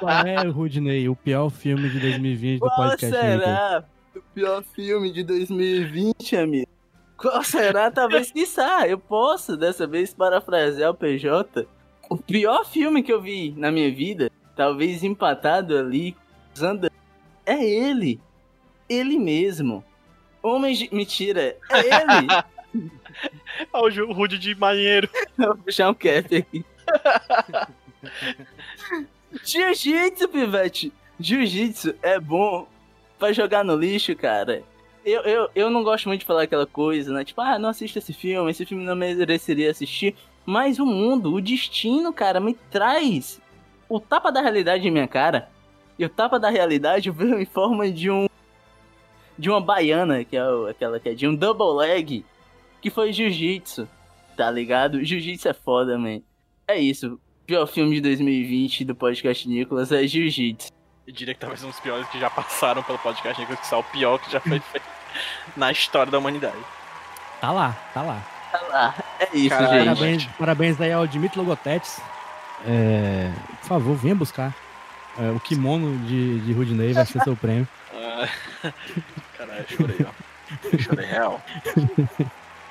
Qual é, Rudney, o pior filme de 2020 do Qual podcast? Nicolas? será o pior filme de 2020, amigo? Qual será? Talvez, quiçá, eu posso dessa vez parafrasear o PJ. O pior filme que eu vi na minha vida, talvez empatado ali, usando, é ele. Ele mesmo. Homem de... Mentira, é ele. [LAUGHS] Olha o Rude de marinheiro. [LAUGHS] Vou puxar um cap aqui. [LAUGHS] Jiu-jitsu, pivete. Jiu-jitsu é bom pra jogar no lixo, cara. Eu, eu, eu não gosto muito de falar aquela coisa, né? Tipo, ah, não assista esse filme, esse filme não mereceria assistir. Mas o mundo, o destino, cara, me traz o tapa da realidade em minha cara. E o tapa da realidade [LAUGHS] veio em forma de um. De uma baiana, que é aquela que é de um double leg, que foi jiu-jitsu. Tá ligado? Jiu-jitsu é foda, man. É isso. Pior filme de 2020 do podcast Nicolas é Jiu-Jitsu. Eu diria que talvez um dos piores que já passaram pelo podcast Nicolas, que é o pior que já foi [LAUGHS] feito na história da humanidade. Tá lá, tá lá. Tá lá. É isso, Caralho, gente. Parabéns, parabéns aí ao Dimitri Logotetes. É, por favor, venha buscar é, o kimono de, de Rudney, vai ser seu prêmio. Ah, Caralho, chorei, ó. Chorei real.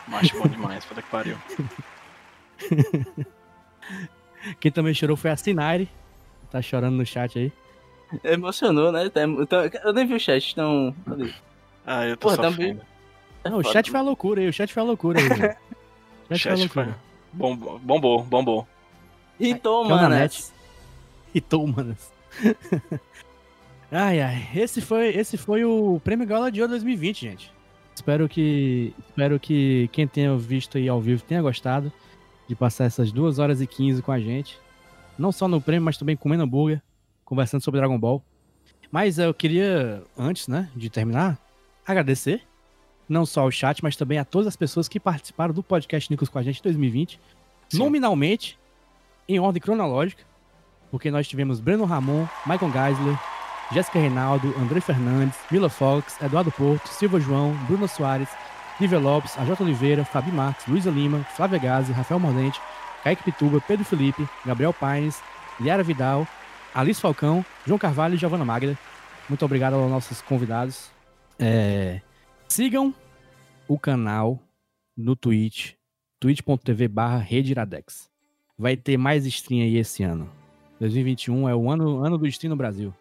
Macho bom demais, puta que pariu. Quem também chorou foi a Sinari. Tá chorando no chat aí. Emocionou, né? Tá tá- Eu nem vi o chat, então. Ah, eu tô Porra, sofrendo. É Não, o foda. chat foi a loucura aí, o chat foi a loucura aí. O [LAUGHS] chat foi a Chat foi. loucura. Bombou, bombou, bombou. Então, Caiu na mano. net. Hitou, manas. [LAUGHS] ai, ai. Esse foi, esse foi o Prêmio Gala de Ouro 2020, gente. Espero que, espero que quem tenha visto aí ao vivo tenha gostado de passar essas 2 horas e 15 com a gente. Não só no prêmio, mas também comendo hambúrguer, conversando sobre Dragon Ball. Mas eu queria, antes, né, de terminar, agradecer não só ao chat, mas também a todas as pessoas que participaram do podcast Nicos com a gente em 2020. Sim. Nominalmente, em ordem cronológica, porque nós tivemos Breno Ramon, Michael Geisler, Jéssica Reinaldo, André Fernandes, Mila Fox, Eduardo Porto, Silva João, Bruno Soares, Lívia Lopes, AJ Oliveira, Fabi Marques, Luísa Lima, Flávia Gazi, Rafael Mordente, Kaique Pituba, Pedro Felipe, Gabriel Paines, Liara Vidal, Alice Falcão, João Carvalho e Giovana Magda. Muito obrigado aos nossos convidados. É, Sigam o canal no Twitch, twitch.tv barra. Vai ter mais stream aí esse ano. 2021 é o ano, ano do stream no Brasil.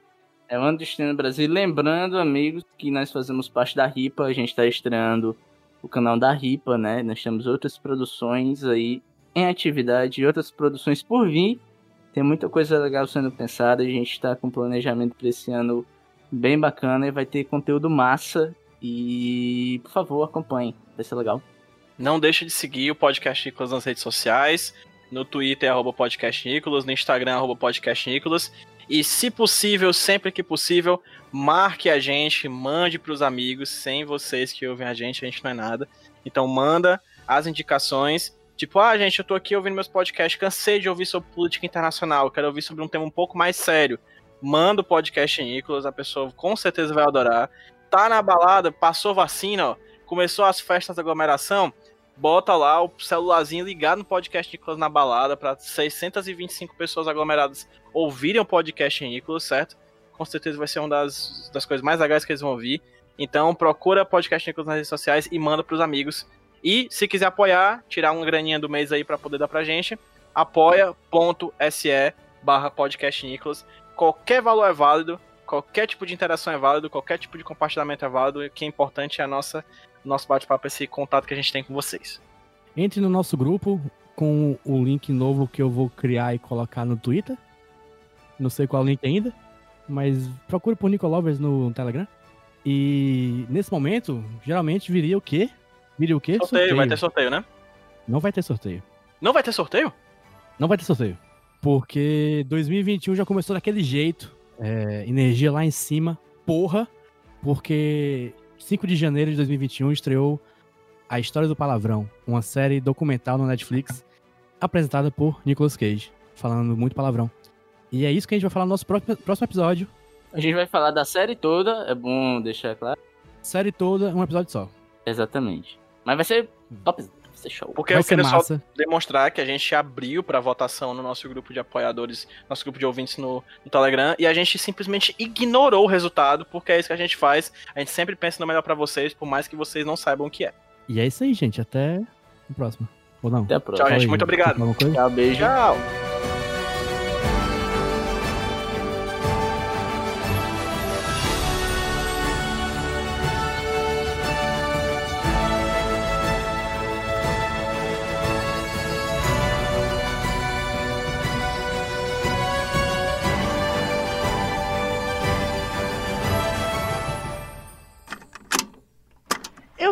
É o ano do Destino Brasil. E Lembrando, amigos, que nós fazemos parte da RIPA. A gente tá estreando o canal da Ripa, né? Nós temos outras produções aí em atividade, outras produções por vir. Tem muita coisa legal sendo pensada, a gente está com planejamento para esse ano bem bacana e vai ter conteúdo massa. E por favor, acompanhe, vai ser legal. Não deixe de seguir o Podcast Nicolas nas redes sociais. No Twitter, arroba Podcast Nicolas. No Instagram, arroba Podcast Nicolas. E, se possível, sempre que possível, marque a gente, mande para os amigos. Sem vocês que ouvem a gente, a gente não é nada. Então, manda as indicações. Tipo, ah, gente, eu tô aqui ouvindo meus podcasts, cansei de ouvir sobre política internacional, quero ouvir sobre um tema um pouco mais sério. Manda o podcast Nicolas, a pessoa com certeza vai adorar. Tá na balada, passou vacina, ó, começou as festas da aglomeração, bota lá o celularzinho ligado no podcast Nicolas na balada para 625 pessoas aglomeradas ouvirem o podcast Nicolas, certo? Com certeza vai ser uma das, das coisas mais legais que eles vão ouvir. Então procura podcast Nicolas nas redes sociais e manda pros amigos. E se quiser apoiar, tirar uma graninha do mês aí para poder dar pra gente, apoia.se barra podcast Nicolas. Qualquer valor é válido, qualquer tipo de interação é válido, qualquer tipo de compartilhamento é válido. O que é importante é a nossa nosso bate-papo, esse contato que a gente tem com vocês. Entre no nosso grupo com o link novo que eu vou criar e colocar no Twitter. Não sei qual link ainda, mas procure por Nicolovers no Telegram. E nesse momento, geralmente viria o quê? Viria o quê? Sorteio, sorteio, vai ter sorteio, né? Não vai ter sorteio. Não vai ter sorteio? Não vai ter sorteio. Porque 2021 já começou daquele jeito. É, energia lá em cima, porra. Porque 5 de janeiro de 2021 estreou A História do Palavrão, uma série documental no Netflix apresentada por Nicolas Cage, falando muito palavrão. E é isso que a gente vai falar no nosso próximo episódio. A gente vai falar da série toda, é bom deixar claro. Série toda, um episódio só. Exatamente. Mas vai ser top, ser show. Porque Vai eu queria só demonstrar que a gente abriu para votação no nosso grupo de apoiadores, nosso grupo de ouvintes no, no, Telegram, e a gente simplesmente ignorou o resultado, porque é isso que a gente faz. A gente sempre pensa no melhor para vocês, por mais que vocês não saibam o que é. E é isso aí, gente. Até o próximo. Ou não? Até a próxima. Tchau, gente. Aí, Muito obrigado. Tchau, beijo. Tchau.